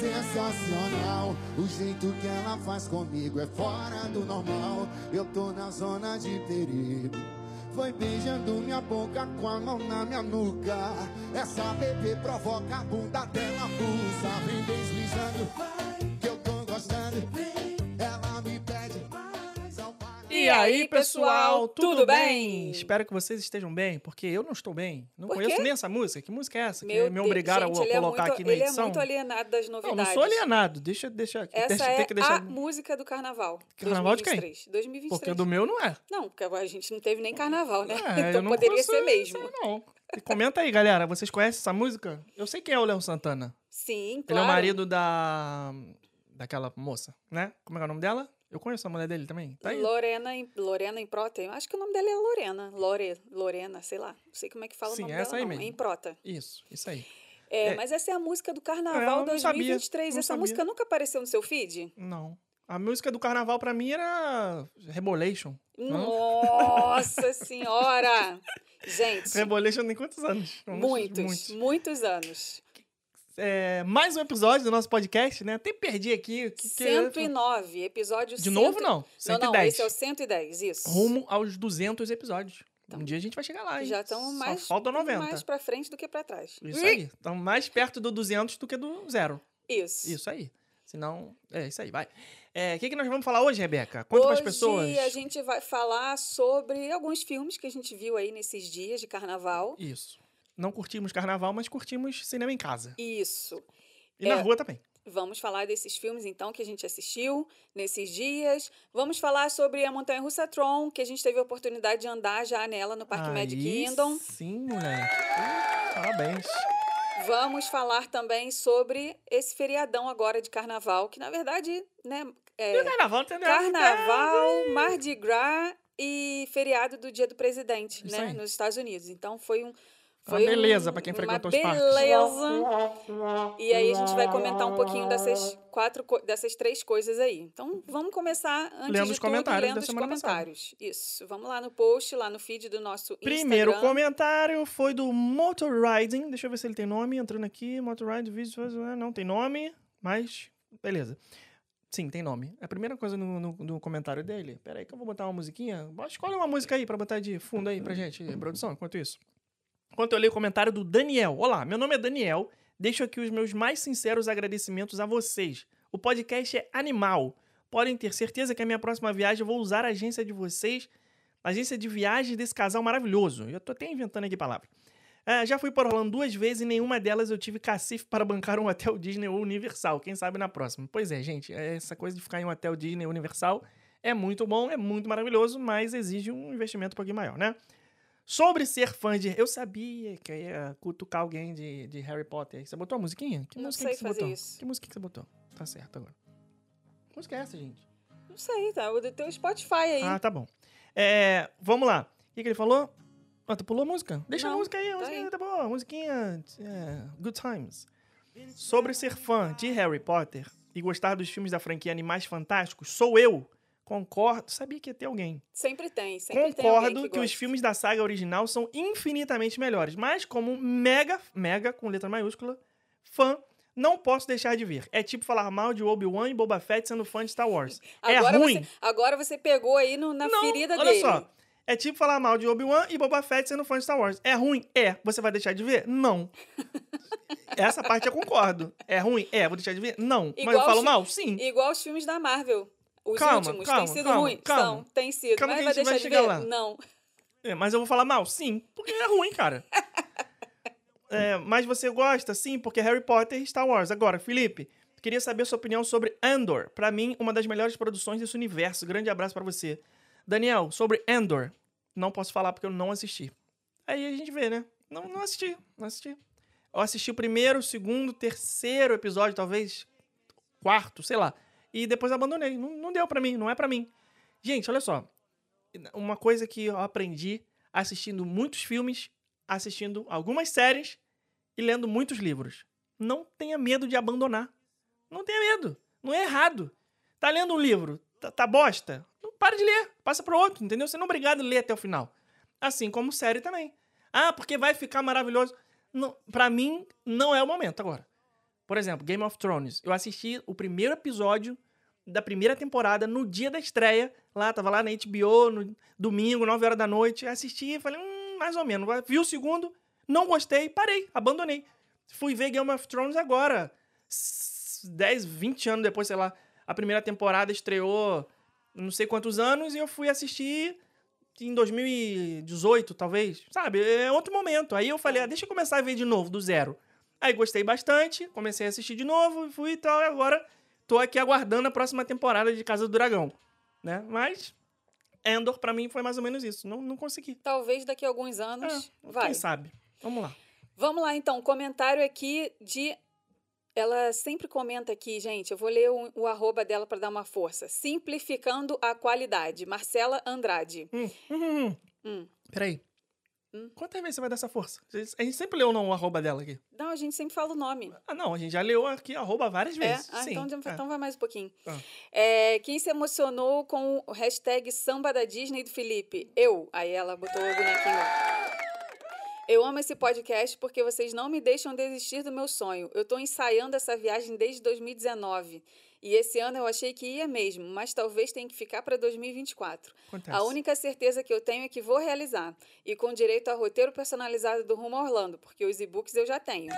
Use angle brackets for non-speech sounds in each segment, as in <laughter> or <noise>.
sensacional. O jeito que ela faz comigo é fora do normal. Eu tô na zona de perigo. Foi beijando minha boca com a mão na minha nuca. Essa bebê provoca a bunda dela pulsa. Vem deslizando, que eu tô gostando. E aí, pessoal, tudo bem? Espero que vocês estejam bem, porque eu não estou bem. Não Por conheço quê? nem essa música. Que música é essa? Meu que me Deus, obrigaram gente, a ele é colocar muito- aqui na ele edição. é muito alienado das não, novidades. não sou alienado. Deixa, deixa, Essa deixa é tem que deixar. a música do carnaval. Carnaval de quem? 2023. 2023. Porque do meu não é. Não, porque a gente não teve nem carnaval, né? É, <laughs> então não poderia ser mesmo. Não. E comenta aí, galera. Vocês conhecem essa música? Eu sei quem é o Léo Santana. Sim, Ele claro. é o marido da. daquela moça, né? Como é, é o nome dela? Eu conheço a mulher dele também. Tá aí. Lorena, em- Lorena Improta. Eu acho que o nome dela é Lorena. Lore, Lorena, sei lá. Não sei como é que fala Sim, o nome essa dela, aí não. mesmo. É Improta. Isso, isso aí. É, É. mas essa é a música do É, Carnaval eu não sabia, 2023. não essa sabia. música nunca apareceu no seu feed? Não. A música do carnaval pra mim era Rebolation. Nossa <laughs> senhora! Gente, Rebolation tem quantos anos? Uns- muitos, muitos, anos. É, mais um episódio do nosso podcast, né? Até perdi aqui. que- que- 109, episódio De novo, 100 não. Não, 110. não, esse é o 110, isso. Rumo aos 200 episódios. um dia a gente vai chegar lá, hein? Já estamos Só mais, falta 90. mais pra frente do que pra trás. Isso aí. Estamos mais perto do 200 do que do zero. Isso. Isso aí. Senão, é isso aí, vai. É, O que, que nós vamos falar hoje, Rebeca? Conta Hoje pras pessoas. a gente vai falar sobre alguns filmes que a gente viu aí nesses dias de carnaval. Isso. Não curtimos carnaval, mas curtimos cinema em casa. Isso. E na É. rua também. Vamos falar desses filmes, então, que a gente assistiu nesses dias. Vamos falar sobre a Montanha Russa Tron, que a gente teve a oportunidade de andar já nela no Parque Magic Aí Kingdom. Sim, moleque. Uh, Parabéns. Vamos falar também sobre esse feriadão agora de carnaval, que na verdade, né, é Carnaval, entendeu? carnaval, Mardi Gras e feriado do Dia do Presidente, Isso né, aí. nos Estados Unidos. Então foi um Uma foi um- beleza pra quem uma frequentou os parques. beleza. E aí a gente vai comentar um pouquinho dessas quatro, dessas três coisas aí. Então vamos começar antes Lendo de os tudo, comentários lendo da os semana passada. comentários. Isso. Vamos lá no post, lá no feed do nosso Primeiro Instagram. comentário foi do Motor Riding. Deixa eu ver se ele tem nome. Entrando aqui, Motor Riding, vídeo, não tem nome, mas beleza. Sim, tem nome. É a primeira coisa no, no, no comentário dele. Pera aí que eu vou botar uma musiquinha. Escolhe uma música aí pra botar de fundo aí pra gente, produção, enquanto isso. Enquanto eu leio o comentário do Daniel. Olá, meu nome é Daniel. Deixo aqui os meus mais sinceros agradecimentos a vocês. O podcast é animal. Podem ter certeza que a minha próxima viagem eu vou usar a agência de vocês, a agência de viagens desse casal maravilhoso. Eu tô até inventando aqui palavras. Ah, já fui para Orlando duas vezes e nenhuma delas eu tive cacife para bancar um hotel Disney ou Universal. Quem sabe na próxima. Pois é, gente, essa coisa de ficar em um hotel Disney Universal é muito bom, é muito maravilhoso, mas exige um investimento um pouquinho maior, né? Sobre ser fã de. Eu sabia que eu ia cutucar alguém de, de Harry Potter. Você botou a musiquinha? Que Não música sei que você fazer botou? isso. Que música que você botou? Tá certo agora. Que música é essa, gente? Não sei, tá? Do teu Spotify aí. Ah, tá bom. É, vamos lá. O que, que ele falou? Ah, tu pulou a música? Deixa a Não, música aí, a tá musiquinha aí. tá boa. a Musiquinha. é, good Times. Sobre ser fã de Harry Potter e gostar dos filmes da franquia Animais Fantásticos, sou eu. Concordo. Sabia que ia ter alguém. Sempre tem, sempre tem Concordo que, que, os filmes da saga original são infinitamente melhores, mas como mega, mega com letra maiúscula, fã, não posso deixar de ver. É tipo falar mal de Obi-Wan e Boba Fett sendo fã de Star Wars. Agora é ruim. Você, agora você pegou aí no- na Não, ferida olha dele. só. É tipo falar mal de Obi-Wan e Boba Fett sendo fã de Star Wars. É ruim? É. Você vai deixar de ver? Não. <laughs> Essa parte eu concordo. É ruim? É. Vou deixar de ver? Não. Mas eu Igual falo mal? Sim. Igual os filmes da Marvel. Os Calma, últimos. calma, tem sido calma, ruim? calma. São, tem sido. Calma Mas que a vai gente deixar vai de ver? lá. Não. É, mas eu vou falar mal? Sim. Porque é ruim, cara. <laughs> É, mas você gosta? Sim, porque Harry Potter e Star Wars. Agora, Felipe, queria saber sua opinião sobre Andor. Pra mim, uma das melhores produções desse universo. Grande abraço pra você. Daniel, sobre Andor. Não posso falar porque eu não assisti. Aí a gente vê, né? Não, não assisti, não assisti. Eu assisti o primeiro, o segundo, terceiro episódio, talvez quarto, sei lá. E depois abandonei. Não, não deu pra mim, não é pra mim. Gente, olha só. Uma coisa que eu aprendi assistindo muitos filmes, assistindo algumas séries e lendo muitos livros. Não tenha medo de abandonar. Não tenha medo. Não é errado. Tá lendo um livro, tá, tá bosta? Não para de ler, passa pro outro, entendeu? Você não é obrigado a ler até o final. Assim como série também. Ah, porque vai ficar maravilhoso. Não, pra mim, não é o momento agora. Por exemplo, Game of Thrones. Eu assisti o primeiro episódio da primeira temporada no dia da estreia. Lá, tava lá na HBO, no domingo, 9 horas da noite. Assisti e falei, hum, mais ou menos. Vi o segundo, não gostei, parei, abandonei. Fui ver Game of Thrones agora. 10, 20 anos depois, sei lá. A primeira temporada estreou não sei quantos anos e eu fui assistir em 2018, talvez. Sabe? É outro momento. Aí eu falei, ah, deixa eu começar a ver de novo, do zero. Aí gostei bastante, comecei a assistir de novo, fui e tal, e agora tô aqui aguardando a próxima temporada de Casa do Dragão, né? Mas Endor para mim foi mais ou menos isso, não, não consegui. Talvez daqui a alguns anos é, vai. Quem sabe? Vamos lá. Vamos lá então, comentário aqui de ela sempre comenta aqui, gente, eu vou ler o, o arroba dela para dar uma força. Simplificando a qualidade. Marcela Andrade. Hum, hum, hum. hum. Peraí. Hum? Quantas vezes você vai dar essa força? A gente sempre leu não, o arroba dela aqui. Não, a gente sempre fala o nome. Ah, não, a gente já leu aqui arroba várias é? vezes. É? Ah, Sim, então, é. então vai mais um pouquinho. Ah. É, quem se emocionou com o hashtag samba da Disney do Felipe? Eu. Aí ela botou o bonequinho Eu amo esse podcast porque vocês não me deixam desistir do meu sonho. Eu estou ensaiando essa viagem desde 2019. E esse ano eu achei que ia mesmo, mas talvez tenha que ficar para 2024. Acontece. A única certeza que eu tenho é que vou realizar. E com direito a roteiro personalizado do Rumo Orlando, porque os e-books eu já tenho.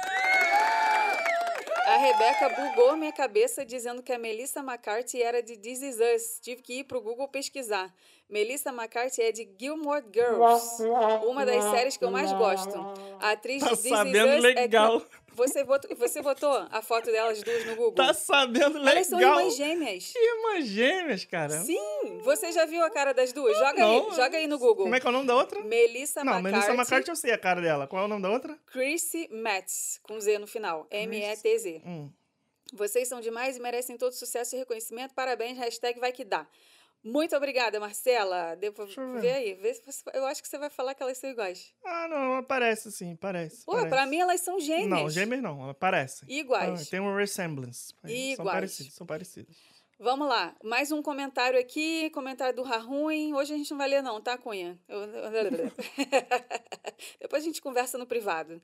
A Rebeca bugou minha cabeça dizendo que a Melissa McCarthy era de This Is Us. Tive que ir pro Google pesquisar. Melissa McCarthy é de Gilmore Girls, uma das séries que eu mais gosto. A atriz tá de This Is Us legal. é você votou, você votou a foto delas duas no Google? Tá sabendo legal. Elas são irmãs gêmeas. Irmãs gêmeas, cara. Sim. Você já viu a cara das duas? Joga não, aí, joga aí no Google. Como é que é o nome da outra? Melissa não, McCarthy. Melissa McCarthy eu sei a cara dela. Qual é o nome da outra? Chrissy Metz, com Z no final. M-E-T-Z. Hum. Vocês são demais e merecem todo sucesso e reconhecimento. Parabéns, hashtag vai que dá. Muito obrigada, Marcela. Depois, ver. Vê aí. Vê se você, eu acho que você vai falar que elas são iguais. Ah, não, parece sim, parece. Pô, parece. pra mim elas são gêmeas. Não, gêmeas não, elas parecem. Iguais. Ah, tem um resemblance. Iguais. São parecidas, são parecidas. Vamos lá, mais um comentário aqui, comentário do Raruim. Hoje a gente não vai ler não, tá, Cunha? Eu... <laughs> Depois a gente conversa no privado.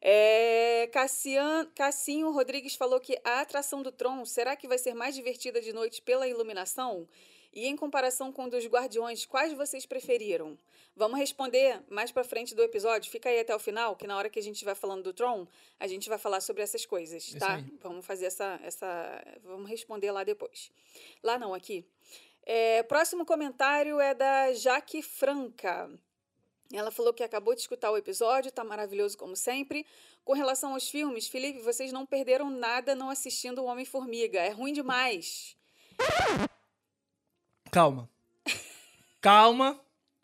É, Cassian, Cassinho Rodrigues falou que a atração do Tron, será que vai ser mais divertida de noite pela iluminação? E em comparação com o dos Guardiões, quais vocês preferiram? Vamos responder mais para frente do episódio. Fica aí até o final, que na hora que a gente vai falando do Tron, a gente vai falar sobre essas coisas, Isso tá? Aí. Vamos fazer essa, essa. Vamos responder lá depois. Lá não, aqui. É, próximo comentário é da Jaque Franca. Ela falou que acabou de escutar o episódio, tá maravilhoso como sempre. Com relação aos filmes, Felipe, vocês não perderam nada não assistindo o Homem-Formiga. É ruim demais. Calma. Calma,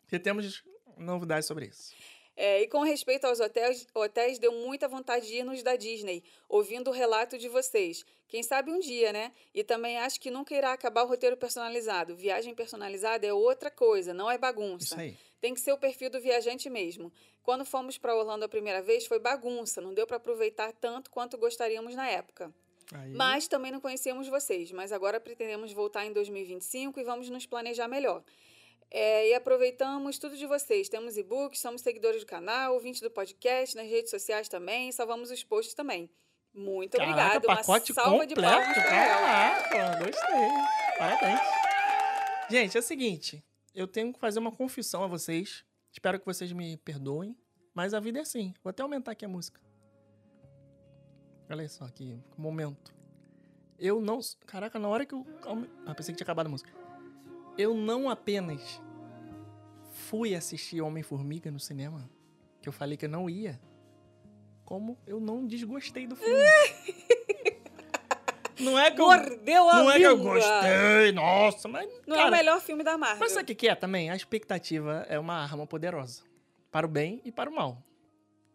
que temos novidades sobre isso. É, e com respeito aos hotéis, hotéis, deu muita vontade de ir nos da Disney, ouvindo o relato de vocês. Quem sabe um dia, né? E também acho que nunca irá acabar o roteiro personalizado. Viagem personalizada é outra coisa, não é bagunça. Isso aí. Tem que ser o perfil do viajante mesmo. Quando fomos para Orlando a primeira vez, foi bagunça, não deu para aproveitar tanto quanto gostaríamos na época. Aí. Mas também não conhecíamos vocês, mas agora pretendemos voltar em 2025 e vamos nos planejar melhor. É, e aproveitamos tudo de vocês. Temos e-books, somos seguidores do canal, ouvintes do podcast, nas redes sociais também, salvamos os posts também. Muito Caraca, obrigado. Pacote Uma salva completo. de palmas Caraca, gostei. Parabéns. Gente, é o seguinte, eu tenho que fazer uma confissão a vocês. Espero que vocês me perdoem, mas a vida é assim. Vou até aumentar aqui a música. Olha só aqui, momento. Eu não. Caraca, na hora que eu. Ah, pensei que tinha acabado a música. Eu não apenas fui assistir Homem-Formiga no cinema, que eu falei que eu não ia, como eu não desgostei do filme. <laughs> não é que eu, Mordeu a Não é que eu língua. gostei, nossa, mas. Não cara, é o melhor filme da Marvel. Mas sabe o que que é também? A expectativa é uma arma poderosa. Para o bem e para o mal.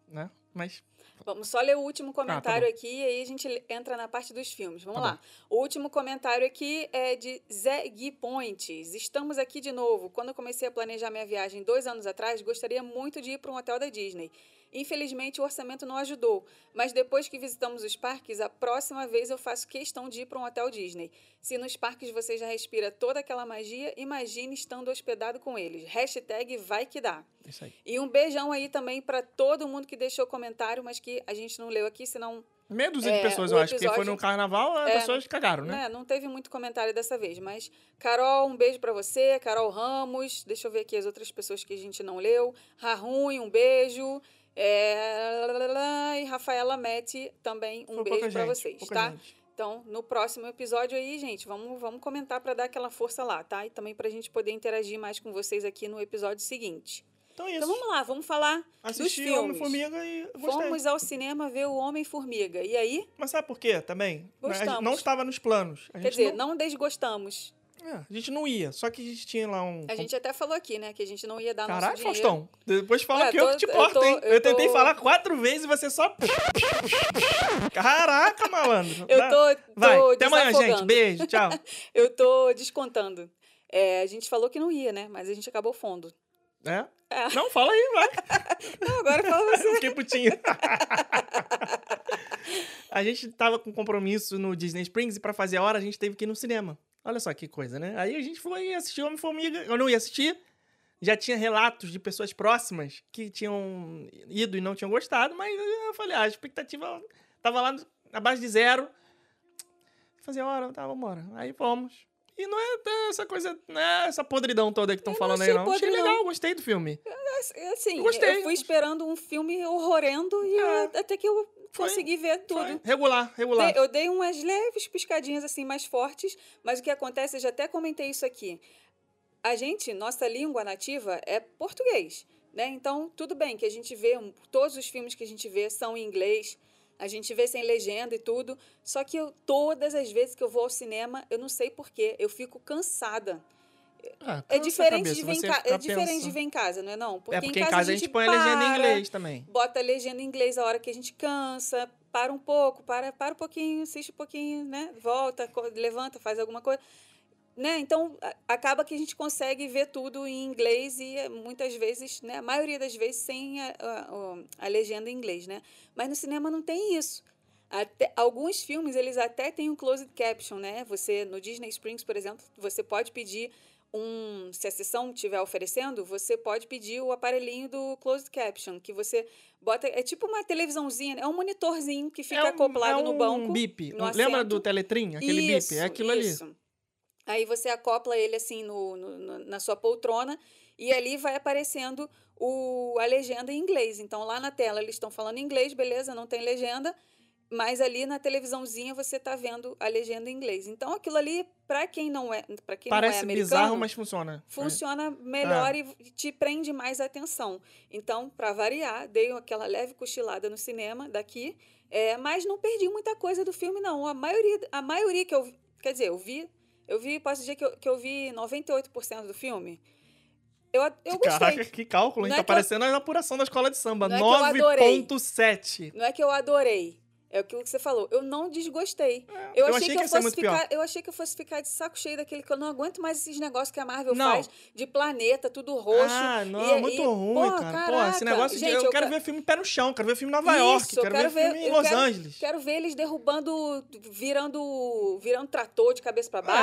Né? Mas Vamos só ler o último comentário Ah, tá aqui e aí a gente entra na parte dos filmes. Vamos Tá lá. O último comentário aqui é de Zé Gui Pontes. Estamos aqui de novo. Quando eu comecei a planejar minha viagem dois anos atrás, gostaria muito de ir para um hotel da Disney. Infelizmente, o orçamento não ajudou, mas depois que visitamos os parques, a próxima vez eu faço questão de ir para um hotel Disney. Se nos parques você já respira toda aquela magia, imagine estando hospedado com eles. Hashtag vai que dá. isso aí. E um beijão aí também para todo mundo que deixou comentário, mas que a gente não leu aqui, senão Meia dúzia de É, pessoas, eu acho, porque foi episódio- no carnaval, as É, pessoas cagaram, né? Né, Não teve muito comentário dessa vez, mas Carol, um beijo pra você. Carol Ramos, deixa eu ver aqui as outras pessoas que a gente não leu. Rarun, um beijo. É, E Rafaela Mete também um Foi beijo gente, vocês, tá? gente. Então, no próximo episódio aí, gente, vamos, vamos comentar pra dar aquela força lá, tá? E também pra gente poder interagir mais com vocês aqui no episódio seguinte. Então é isso. Então vamos lá, vamos falar dos Assisti filmes. Homem-Formiga e gostei. Fomos ao cinema ver o Homem-Formiga. E aí? Mas sabe por quê também? A Gostamos. Não estava nos planos. A Quer dizer, não... não desgostamos. É, a gente não ia. Só que a gente tinha lá um... A gente até falou aqui, né? Que a gente não ia dar Caralho, nosso dinheiro. Faustão. Depois fala É, que eu tô- que te eu tô- hein? Eu, eu tentei tô- falar quatro vezes e você só... <laughs> Caraca, malandro. Eu tô, tô Vai, até amanhã, gente. Beijo, tchau. <laughs> Eu tô descontando. É, a gente falou que não ia, né? Mas a gente acabou fundo. É? É. Não, fala aí, vai. <laughs> Não, agora fala você. Eu fiquei putinho. a gente tava com compromisso no Disney Springs e pra fazer a hora a gente teve que ir no cinema. Olha só que coisa, né? Aí a gente foi assistir Homem-Formiga. Eu não ia assistir. Já tinha relatos de pessoas próximas que tinham ido e não tinham gostado, mas eu falei, ah, a expectativa tava lá na base de zero. Fazer a hora, tá, vambora. Aí fomos. E não é essa coisa, não é essa podridão toda que estão falando aí, achei não. Achei podre, legal, não. gostei do filme. Assim, Eu gostei. eu fui esperando um filme horrorendo e É. eu- até que eu Foi. consegui ver tudo. Foi Regular, regular. Eu dei umas leves piscadinhas assim mais fortes, mas o que acontece, eu já até comentei isso aqui. A gente, nossa língua nativa é português, né? Então, tudo bem que a gente vê, todos os filmes que a gente vê são em inglês, a gente vê sem legenda e tudo, só que eu, todas as vezes que eu vou ao cinema, eu não sei porquê, eu fico cansada. Ah, É a diferente, de ver em ca- é diferente de ver em casa, não é não? É porque em casa a gente põe a legenda em para, inglês também. bota a legenda em inglês a hora que a gente cansa, para um pouco, para, para um pouquinho, assiste um pouquinho, né? Volta, levanta, faz alguma coisa. Né? Então, a- acaba que a gente consegue ver tudo em inglês e eh, muitas vezes, né? a maioria das vezes, sem a, a- a legenda em inglês, né? Mas no cinema não tem isso. Até- alguns filmes, eles até têm um closed caption, né? Você, no Disney Springs, por exemplo, você pode pedir um... Se a sessão estiver oferecendo, você pode pedir o aparelhinho do closed caption, que você bota... É tipo uma televisãozinha, né? é um monitorzinho que fica um- acoplado é no um banco. bip. no Lembra do Teletrim? Aquele bip. É aquilo ali. isso. Aí você acopla ele assim no, no- no- na sua poltrona e ali vai aparecendo o, a legenda em inglês. Então lá na tela eles estão falando inglês, beleza, não tem legenda, mas ali na televisãozinha você está vendo a legenda em inglês. Então aquilo ali, para quem não é, para quem não é Parece americano, bizarro, mas funciona. funciona melhor É. e te prende mais a atenção. Então, para variar, dei aquela leve cochilada no cinema daqui, é, mas não perdi muita coisa do filme, não. A maioria, a maioria que eu quer dizer, eu vi, eu vi, posso dizer que eu, que eu vi 98% do filme. Eu, eu gostei. Caraca, que cálculo, hein? Não Tá é que eu- parecendo a apuração da escola de samba. Não é que eu adorei. 9.7. Não é que eu adorei. É aquilo que você falou. Eu não desgostei. eu eu, achei achei que que, eu fosse ficar. pior. Eu achei que eu fosse ficar de saco cheio daquele que eu não aguento mais esses negócios que a Marvel Não. faz de planeta, tudo roxo. Ah, não, E- muito e- ruim, Pô, cara. Pô, esse negócio de. Gente, eu, eu quero ver filme pé no chão, quero ver filme em Nova York, Isso, eu quero, ver filme em eu Los quero- Angeles. Quero ver eles derrubando, virando, virando trator de cabeça pra baixo.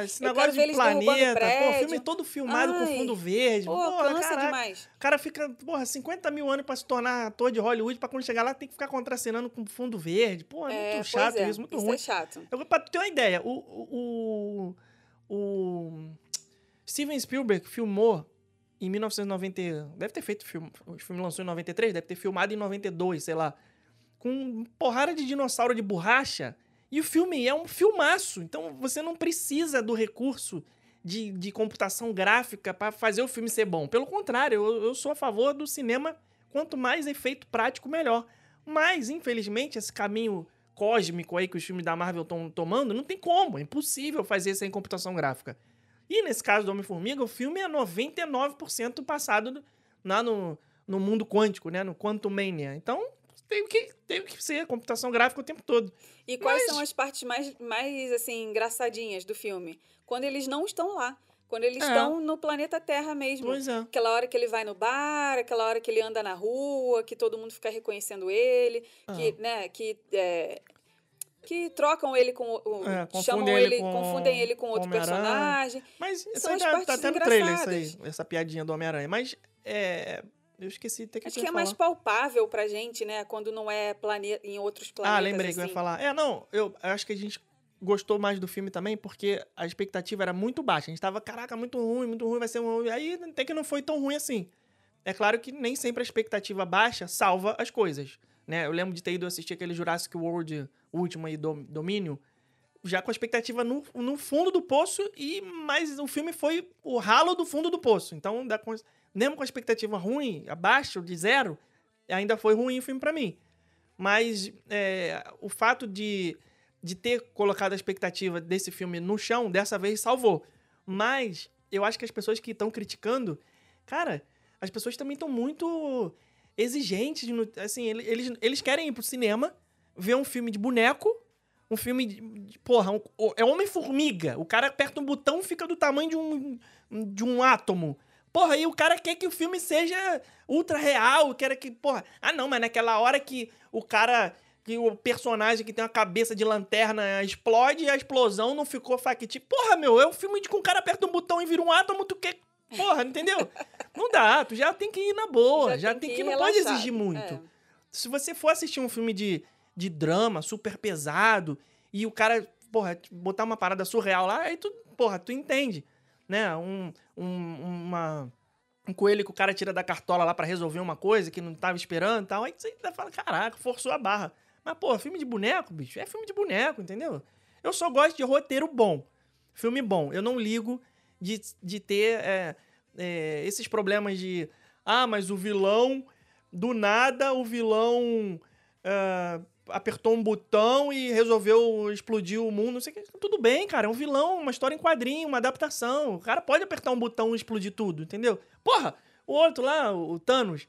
É, esse Eu negócio quero de planeta, pô, filme todo filmado com Ai. fundo verde. Pô, porra, cansa caraca. demais. O cara fica, porra, 50 mil anos pra se tornar ator de Hollywood, pra quando chegar lá tem que ficar contracenando com fundo verde. Pô, é, É, muito chato é, isso, muito isso ruim. é chato. Eu, pra ter uma ideia, o, o, o, o Steven Spielberg filmou em 1990. Deve ter feito filme. O filme lançou em 93, deve ter filmado em 92, sei lá. Com porrada de dinossauro de borracha. E o filme é um filmaço. Então você não precisa do recurso de, de computação gráfica para fazer o filme ser bom. Pelo contrário, eu, eu sou a favor do cinema. Quanto mais efeito prático, melhor. Mas, infelizmente, esse caminho cósmico aí que os filmes da Marvel estão tomando, não tem como. É impossível fazer sem computação gráfica. E nesse caso do Homem-Formiga, o filme é 99% passado no- lá no, no mundo quântico, né? No Quantum Mania. Então, tem que, tem que ser computação gráfica o tempo todo. E quais Mas- são as partes mais, mais assim, engraçadinhas do filme? Quando eles não estão lá. Quando eles É. estão no planeta Terra mesmo. Pois é. Aquela hora que ele vai no bar, aquela hora que ele anda na rua, que todo mundo fica reconhecendo ele, que, Ah. né, que, é, que trocam ele com É, chamam ele ele, com- confundem ele com com outro personagem. Mas isso São aí as tá, tá partes até no trailer, isso aí, essa piadinha do Homem-Aranha. Mas é, Eu esqueci até que Acho que é mais falar. palpável pra gente, né? Quando não é plane... em outros planetas. Ah, lembrei que eu ia assim. falar. É, não, eu acho que a gente gostou mais do filme também porque a expectativa era muito baixa. A gente tava, caraca, muito ruim, muito ruim, vai ser um. Aí até que não foi tão ruim assim. É claro que nem sempre a expectativa baixa salva as coisas, né? Eu lembro de ter ido assistir aquele Jurassic World último aí, Dom- Domínio, já com a expectativa no, no fundo do poço, e mas o filme foi o ralo do fundo do poço. Então, com- mesmo com a expectativa ruim, abaixo de zero, ainda foi ruim o filme pra mim. Mas é, o fato de, de ter colocado a expectativa desse filme no chão, dessa vez salvou. Mas eu acho que as pessoas que estão criticando, cara, as pessoas também estão muito exigentes. no- assim, ele- eles, eles querem ir pro cinema, ver um filme de boneco, um filme de. de- porra, um- é Homem-Formiga. O cara aperta um botão fica do tamanho de um, de um átomo. Porra, e o cara quer que o filme seja ultra real, quer que, porra, ah não, mas naquela hora que o cara, que o personagem que tem uma cabeça de lanterna explode e a explosão não ficou factível. Porra, meu, é um filme de que um cara aperta um botão e vira um átomo, tu quer, porra, entendeu? Não dá, tu já tem que ir na boa, já, tem que, ir não pode relaxado. exigir muito. É. Se você for assistir um filme de, de drama super pesado e o cara, porra, botar uma parada surreal lá, aí tu, porra, tu entende, né? Um, um, uma, um coelho que o cara tira da cartola lá pra resolver uma coisa que não tava esperando e tal, aí você fala, caraca, forçou a barra. Mas, pô, filme de boneco, bicho, é filme de boneco, entendeu? Eu só gosto de roteiro bom, filme bom. Eu não ligo de, de ter é, é, esses problemas de, ah, mas o vilão do nada o vilão ah, apertou um botão e resolveu explodir o mundo. Não sei que. Tudo bem, cara. É um vilão, uma história em quadrinho, uma adaptação. O cara pode apertar um botão e explodir tudo, entendeu? Porra, o outro lá, o Thanos.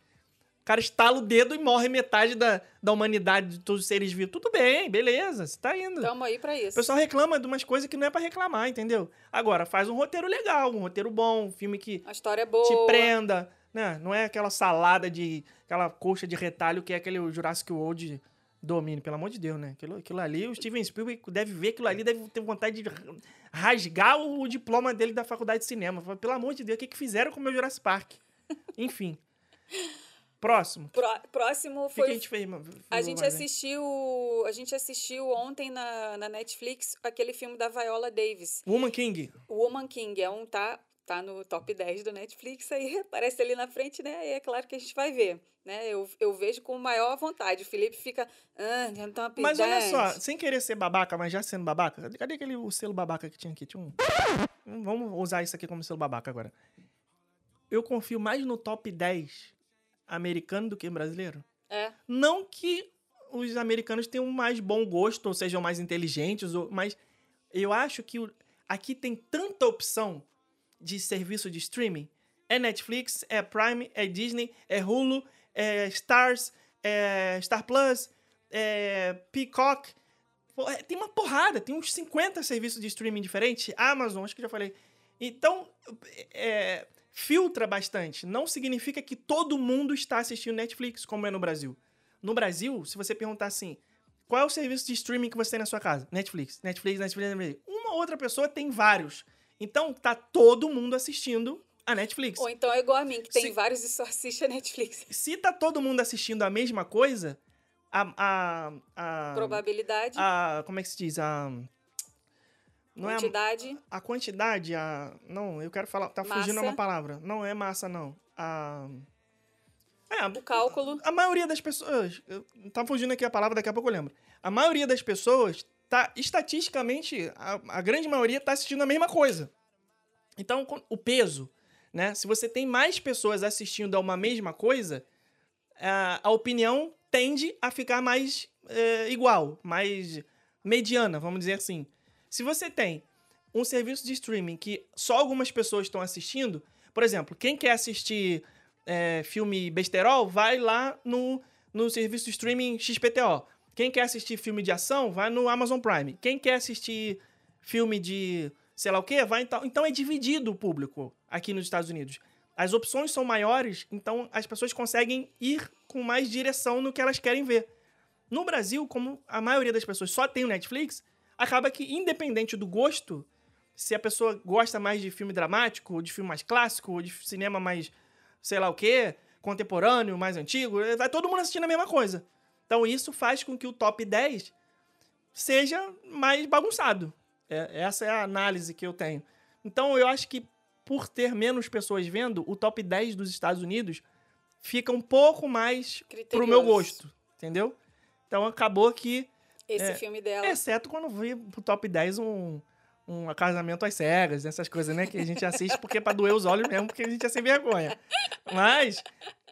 O cara estala o dedo e morre metade da, da humanidade, de todos os seres vivos. Tudo bem, beleza, você tá indo. Tamo aí pra O isso. pessoal reclama de umas coisas que não é pra reclamar, entendeu? Agora, faz um roteiro legal, um roteiro bom, um filme que A história é boa. te prenda, né? Não é aquela salada de. aquela coxa de retalho que é aquele Jurassic World domínio, pelo amor de Deus, né? Aquilo, aquilo ali, o Steven Spielberg deve ver aquilo ali, deve ter vontade de rasgar o diploma dele da faculdade de cinema. Pelo amor de Deus, o que, que fizeram com o meu Jurassic Park? <laughs> Enfim. Próximo. Pró- próximo O que, foi. que a gente fez? A gente assistiu. A gente assistiu ontem na, na Netflix aquele filme da Viola Davis. Woman King. Woman King. É um tá, tá no top 10 do Netflix aí, <laughs> aparece ali na frente, né? E é claro que a gente vai ver. Né? Eu, eu vejo com maior vontade. O Felipe fica. Ah, no top Mas 10. olha só, sem querer ser babaca, mas já sendo babaca, cadê, cadê aquele o selo babaca que tinha aqui? Tinha um. Vamos usar isso aqui como selo babaca agora. Eu confio mais no top 10 americano do que brasileiro. É. Não que os americanos tenham mais bom gosto ou sejam mais inteligentes, ou- mas eu acho que aqui tem tanta opção de serviço de streaming. É Netflix, é Prime, é Disney, é Hulu, é Stars, é Star Plus, é Peacock. É, Tem uma porrada, tem uns 50 serviços de streaming diferentes. Amazon, acho que já falei. Então, é, filtra bastante. Não significa que todo mundo está assistindo Netflix, como é no Brasil. No Brasil, se você perguntar assim, qual é o serviço de streaming que você tem na sua casa? Netflix, Netflix, Netflix, Netflix. Uma outra pessoa tem vários. Então, tá todo mundo assistindo a Netflix. Ou então é igual a mim, que tem Se- vários e só assiste a Netflix. <laughs> Se tá todo mundo assistindo a mesma coisa, a... a, a Probabilidade, a como é que se diz? A... Não é a- quantidade. a quantidade, a. Não, eu quero falar. Tá fugindo Massa. uma palavra. Não é massa, não. A. É, O cálculo. a maioria das pessoas. eu- Tá fugindo aqui a palavra, daqui a pouco eu lembro. A maioria das pessoas tá. Estatisticamente, a, a grande maioria tá assistindo a mesma coisa. Então, o peso, né? Se você tem mais pessoas assistindo a uma mesma coisa, a, a opinião tende a ficar mais é, igual, mais mediana, vamos dizer assim. Se você tem um serviço de streaming que só algumas pessoas estão assistindo, por exemplo, quem quer assistir é, filme besterol, vai lá no, no serviço de streaming XPTO. Quem quer assistir filme de ação, vai no Amazon Prime. Quem quer assistir filme de sei lá o quê, vai então. Então é dividido o público aqui nos Estados Unidos. As opções são maiores, então as pessoas conseguem ir com mais direção no que elas querem ver. No Brasil, como a maioria das pessoas só tem o Netflix, acaba que, independente do gosto, se a pessoa gosta mais de filme dramático, ou de filme mais clássico, ou de cinema mais sei lá o quê, contemporâneo, mais antigo, vai todo mundo assistindo a mesma coisa. Então isso faz com que o top 10 seja mais bagunçado. É, essa é a análise que eu tenho. Então eu acho que por ter menos pessoas vendo, o top 10 dos Estados Unidos fica um pouco mais pro meu Criterioso. gosto, entendeu? Então acabou que, Esse É, filme dela. exceto quando vi pro top 10 um, um casamento às cegas, essas coisas, né? Que a gente assiste porque é pra doer os olhos mesmo, porque a gente é sem vergonha. Mas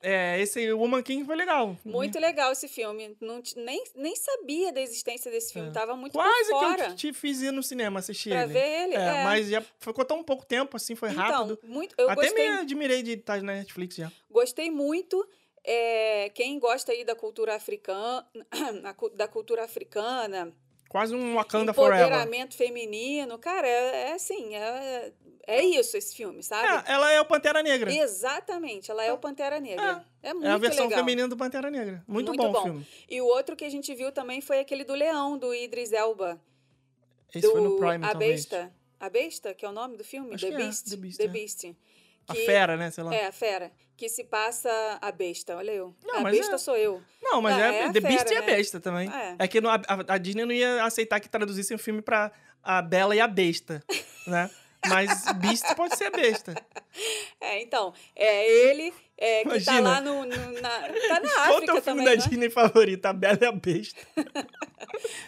é, esse Woman King foi legal. Muito legal esse filme. Não, nem, nem sabia da existência desse filme. É. Tava muito Quase por que fora eu te fiz ir no cinema assistir pra ele. ver ele. É, é. mas já ficou tão pouco tempo, assim, foi rápido. Então, muito, eu Até gostei, me admirei de estar na Netflix já. gostei muito. É, quem gosta aí da cultura africana, <clears throat> da cultura africana, Quase um Wakanda Forever. empoderamento feminino, cara, é, é assim, é, é isso esse filme, sabe? É, ela é o Pantera Negra. Exatamente, ela é o Pantera Negra. É, muito É a versão legal. feminina do Pantera Negra. Muito, Muito bom, bom. o filme. E o outro que a gente viu também foi aquele do Leão, do Idris Elba. Esse do foi no Prime, A talvez. Besta. A Besta, que é o nome do filme? Acho The é, Beast. The Beast, The é. Beast. A Que- Fera, né? Sei lá. É, a fera. Que se passa a besta, olha eu. Não, a besta é- sou eu. Não, mas Não, é, é a The Beast Fera, e a né? Besta também. É. É, que a- a Disney não ia aceitar que traduzissem o filme pra A Bela e a Besta, né? Mas Beast pode ser a besta. <laughs> É, então, é ele é, que tá Imagina. lá no, no- na, tá na Qual é o África teu filme também, da né? Disney favorito? A Bela e a Besta. <laughs>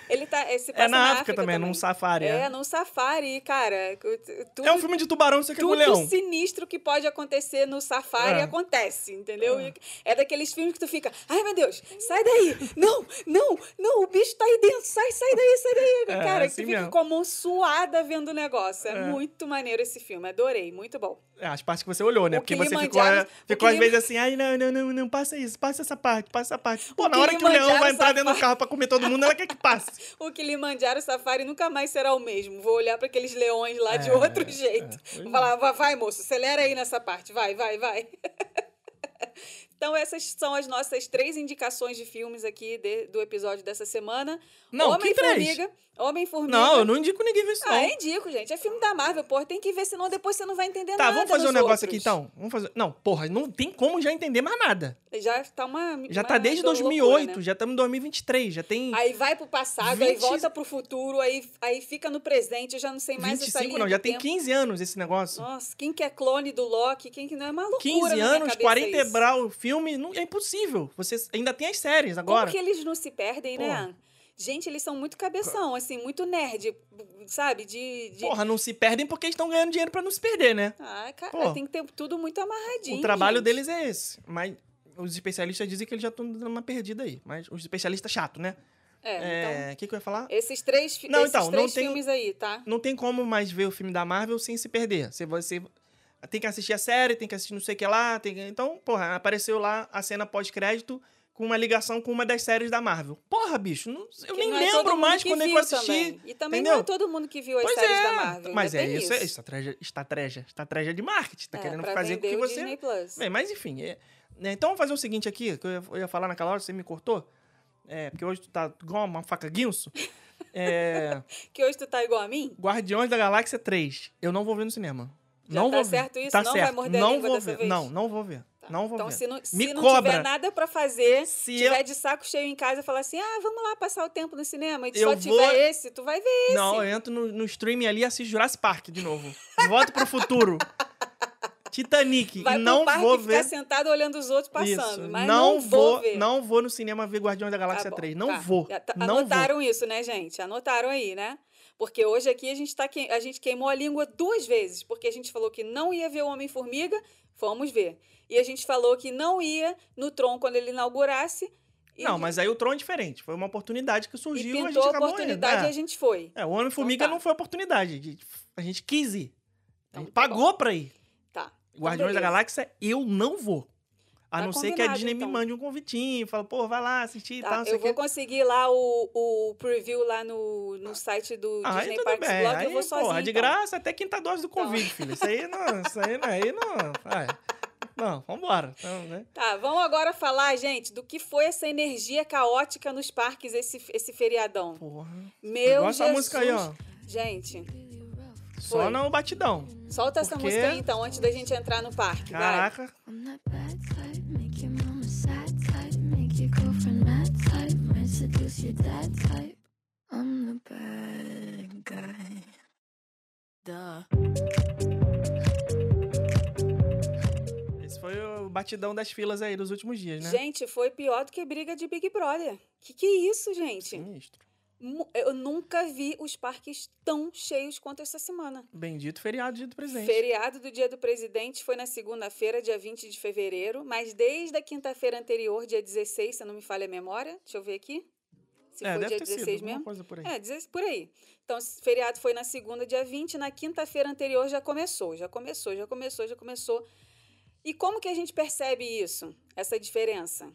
Ele tá, esse É na África também, também. num safari. É, É, num safari, cara. Tudo, é um filme de tubarão, você quer com tudo leão. sinistro que pode acontecer no safari É. acontece, entendeu? E É. daqueles filmes que tu fica, ai meu Deus, sai daí! Não, não, não, o bicho tá aí dentro, sai, sai daí, sai daí. É, Cara, assim tu fica mesmo. como suada vendo o negócio. É, É. muito maneiro esse filme, adorei, muito bom. É, as partes que você olhou, né? O Porque você ficou, é, ficou vezes assim, ai, não, não, não, não, passa isso, passa essa parte, passa essa parte. Pô, O na hora que o leão vai entrar dentro do carro pra comer todo mundo, ela quer que passe. <laughs> O Kilimanjaro Safari nunca mais será o mesmo. Vou olhar para aqueles leões lá de É, outro é, jeito. é. Vou falar, vai, vai, moço, acelera aí nessa parte. Vai, vai, vai. <laughs> Então, essas são as nossas três indicações de filmes aqui de- do episódio dessa semana. Não, que três? Homem-Formiga. Homem-Formiga. Não, eu não indico ninguém ver isso, não. Ah, eu indico, gente. É filme da Marvel, porra. Tem que ver, senão depois você não vai entender Tá, nada. vamos fazer um negócio aqui outros. então. Vamos fazer. Não, porra, não tem como já entender mais nada. Já tá uma. Já uma tá desde loucura, 2008, né? já estamos em 2023, já tem Aí vai pro passado, aí 20 volta pro futuro, aí, aí fica no presente. Eu já não sei mais essa 25, linha não, já tem tempo. 15 anos esse negócio. Nossa, quem que é clone do Loki? Quem que não é uma loucura 15 na minha anos, cabeça 40 isso. ebrar o filme, não, é impossível. Você ainda tem as séries agora. Como que eles não se perdem, né? Porra. Gente, eles são muito cabeção, assim, muito nerd, sabe? De. de... Porra, não se perdem porque eles estão ganhando dinheiro pra não se perder, né? Ah, cara, Pô. tem que ter tudo muito amarradinho. o trabalho gente. deles é esse. Mas os especialistas dizem que eles já estão dando uma perdida aí. Mas os especialistas chato, né? É, então. É, o que, que eu ia falar? Esses três, Não, esses então, não três tem- filmes aí, tá? Não tem como mais ver o filme da Marvel sem se perder. Você, você tem que assistir a série, tem que assistir não sei o que lá. Tem. Então, porra, apareceu lá a cena pós-crédito com uma ligação com uma das séries da Marvel. Porra, bicho, não- eu Que nem não é lembro mais quando é eu assisti. também. E também entendeu? não é todo mundo que viu as Pois séries é, da Marvel. mas é tem isso, é estratégia, estratégia, estratégia de marketing. Tá É, querendo fazer com que você. Bem, mas enfim. é- né, Então vamos fazer o seguinte aqui, que eu ia, eu ia falar naquela hora, você me cortou. É, porque hoje tu tá igual uma faca guinso. É, <laughs> Que hoje tu tá igual a mim? Guardiões da Galáxia 3. Eu não vou ver no cinema. Já não tá vou ver. certo isso? Tá Não vai certo. morder a não língua vou ver. vez? Não, não vou ver. Não vou então, ver. se não, se Me não cobra. tiver nada pra fazer, Se tiver eu- de saco cheio em casa, falar assim, ah, vamos lá passar o tempo no cinema, e Eu só vou- tiver esse, tu vai ver esse. Não, eu entro no, no streaming ali e assisto Jurassic Park de novo. Volto pro futuro. <laughs> Titanic. vai e não parque vou e ficar ver. sentado olhando os outros passando, não, não, vou ver. Não vou no cinema ver Guardiões da Tá Galáxia bom, 3. Não tá. vou. Tá- não vou. Anotaram isso, né, gente? Anotaram aí, né? Porque hoje aqui a gente, tá que... a gente queimou a língua duas vezes, porque a gente falou que não ia ver o Homem-Formiga, fomos ver. E a gente falou que não ia no Tron quando ele inaugurasse. E, Não, mas aí o Tron é diferente. Foi uma oportunidade que surgiu e a gente pintou a oportunidade indo. e É. a gente foi. É, o Homem-Formiga Então tá. não foi oportunidade. A gente- A gente quis ir. A Então gente tá pagou pra ir. Tá. Então, Guardiões da. Galáxia, eu não vou. A Tá não ser que a Disney então. me mande um convitinho, fala, pô, vai lá assistir e Tá, tal, eu vou conseguir lá o, o preview lá no, no site do Ah, Disney Parks bem. Blog. Aí, eu vou sozinho. porra, de então. graça até quinta dose do Covid, filho. Isso aí não, isso aí não, aí não. Vai. Não, vambora. Então, né? Tá, vamos agora falar, gente, do que foi essa energia caótica nos parques esse, esse feriadão. Porra. Meu Deus. essa música aí, ó. Gente. Só não batidão. Solta porque... essa música aí, então, antes da gente entrar no parque. Caraca. Vai. I'm the bad guy. Duh. Batidão das filas aí dos últimos dias, né? Gente, foi pior do que briga de Big Brother. Que que é isso, gente? Sinistro. Eu nunca vi os parques tão cheios quanto essa semana. Bendito feriado dia do presidente. Feriado do Dia do Presidente foi na segunda-feira, dia 20 de fevereiro, mas desde a quinta-feira anterior, dia 16, se não me falha a memória, deixa eu ver aqui. Se é, foi deve dia ter 16 sido mesmo. coisa por aí. É, 16 por aí. Então, feriado foi na segunda, dia 20, na quinta-feira anterior já começou, já começou, já começou, já começou. E como que a gente percebe isso, essa diferença?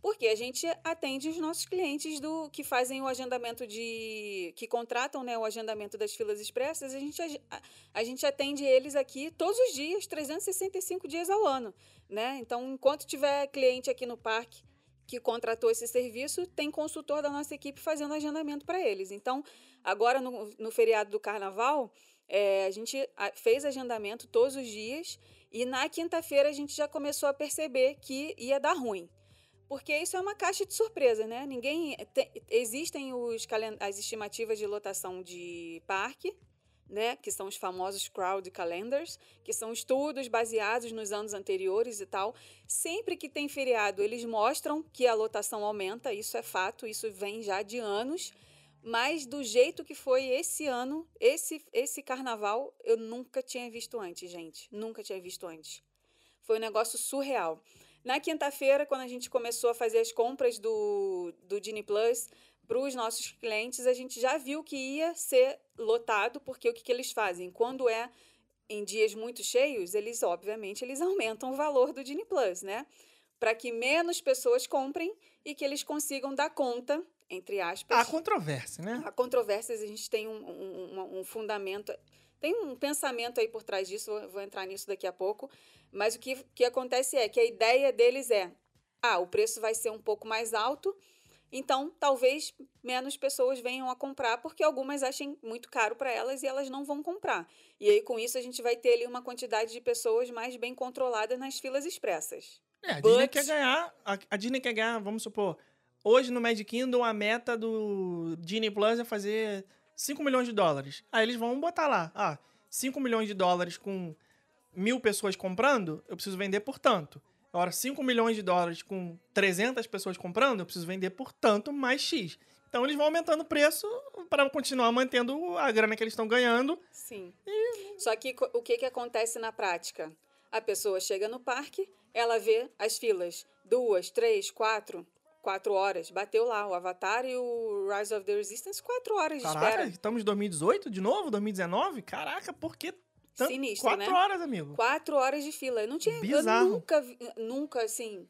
Porque a gente atende os nossos clientes do que fazem o agendamento de. que contratam né, o agendamento das filas expressas, a gente, a, a gente atende eles aqui todos os dias, 365 dias ao ano. Né? Então, enquanto tiver cliente aqui no parque que contratou esse serviço, tem consultor da nossa equipe fazendo agendamento para eles. Então, agora no, no feriado do carnaval, é, a gente fez agendamento todos os dias e na quinta-feira a gente já começou a perceber que ia dar ruim. Porque isso é uma caixa de surpresa, né? Ninguém. te- existem os, as estimativas de lotação de parque, né? Que são os famosos crowd calendars, que são estudos baseados nos anos anteriores e tal. Sempre que tem feriado, eles mostram que a lotação aumenta, isso é fato, isso vem já de anos. Mas do jeito que foi esse ano, esse, esse carnaval, eu nunca tinha visto antes, gente. Nunca tinha visto antes. Foi um negócio surreal. Na quinta-feira, quando a gente começou a fazer as compras do, do Disney Plus para os nossos clientes, a gente já viu que ia ser lotado, porque o que, que eles fazem? Quando é em dias muito cheios, eles, obviamente, eles <laughs> aumentam o valor do Disney Plus, né? Para que menos pessoas comprem e que eles consigam dar conta, entre aspas. Há controvérsia, né? Há controvérsias, a gente tem um, um, um- fundamento, tem um pensamento aí por trás disso, vou, vou entrar nisso daqui a pouco, mas o que, que acontece é que a ideia deles é, ah, o preço vai ser um pouco mais alto, então talvez menos pessoas venham a comprar, porque algumas achem muito caro para elas e elas não vão comprar. E aí com isso a gente vai ter ali uma quantidade de pessoas mais bem controlada nas filas expressas. É, a Disney But- quer ganhar. A, a Disney quer ganhar, vamos supor. Hoje no Magic Kingdom, a meta do Disney Plus é fazer 5 milhões de dólares. Aí eles vão botar lá, ah, 5 milhões de dólares com mil pessoas comprando, eu preciso vender por tanto. Agora, 5 milhões de dólares com 300 pessoas comprando, eu preciso vender por tanto mais X. Então eles vão aumentando o preço para continuar mantendo a grana que eles estão ganhando. Sim. Só que o que, que acontece na prática? A pessoa chega no parque, ela vê as filas, duas, três, quatro, quatro horas. Bateu lá o Avatar e o Rise of the Resistance, quatro horas de Caraca, espera. estamos em 2018 de novo? 2019? Caraca, por que tanto? Sinistro, Quatro né? horas, amigo. Quatro horas de fila. Eu não tinha. Bizarro. Eu nunca, nunca, assim.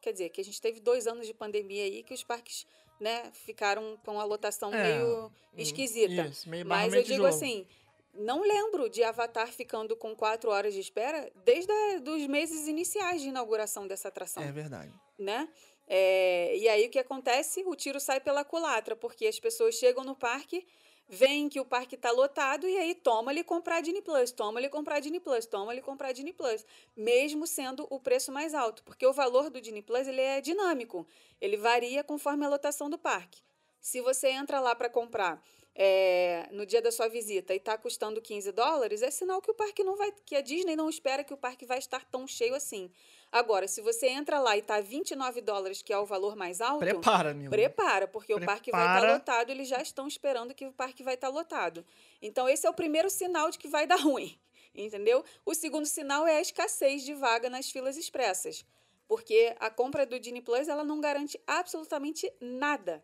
Quer dizer, que a gente teve dois anos de pandemia aí que os parques, né, ficaram com a lotação É, meio esquisita. Isso, meio Mas eu digo assim, não lembro de Avatar ficando com quatro horas de espera desde os meses iniciais de inauguração dessa atração, É verdade. né? É, e aí o que acontece? O tiro sai pela culatra, porque as pessoas chegam no parque, veem que o parque está lotado e aí toma-lhe comprar Disney Plus, toma-lhe comprar Disney Plus, toma-lhe comprar Disney Plus, mesmo sendo o preço mais alto, porque o valor do Disney Plus ele é dinâmico, ele varia conforme a lotação do parque. Se você entra lá para comprar é, no dia da sua visita e está custando 15 dólares, é sinal que o parque não vai, que a Disney não espera que o parque vai estar tão cheio assim. Agora, se você entra lá e está 29 dólares, que é o valor mais alto, Prepara, amigo. prepara, porque o parque vai estar Prepara. lotado, eles já estão esperando que o parque vai estar lotado. Então, esse é o primeiro sinal de que vai dar <laughs> ruim, entendeu? O segundo sinal é a escassez de vaga nas filas expressas, porque a compra do Disney Plus ela não garante absolutamente nada.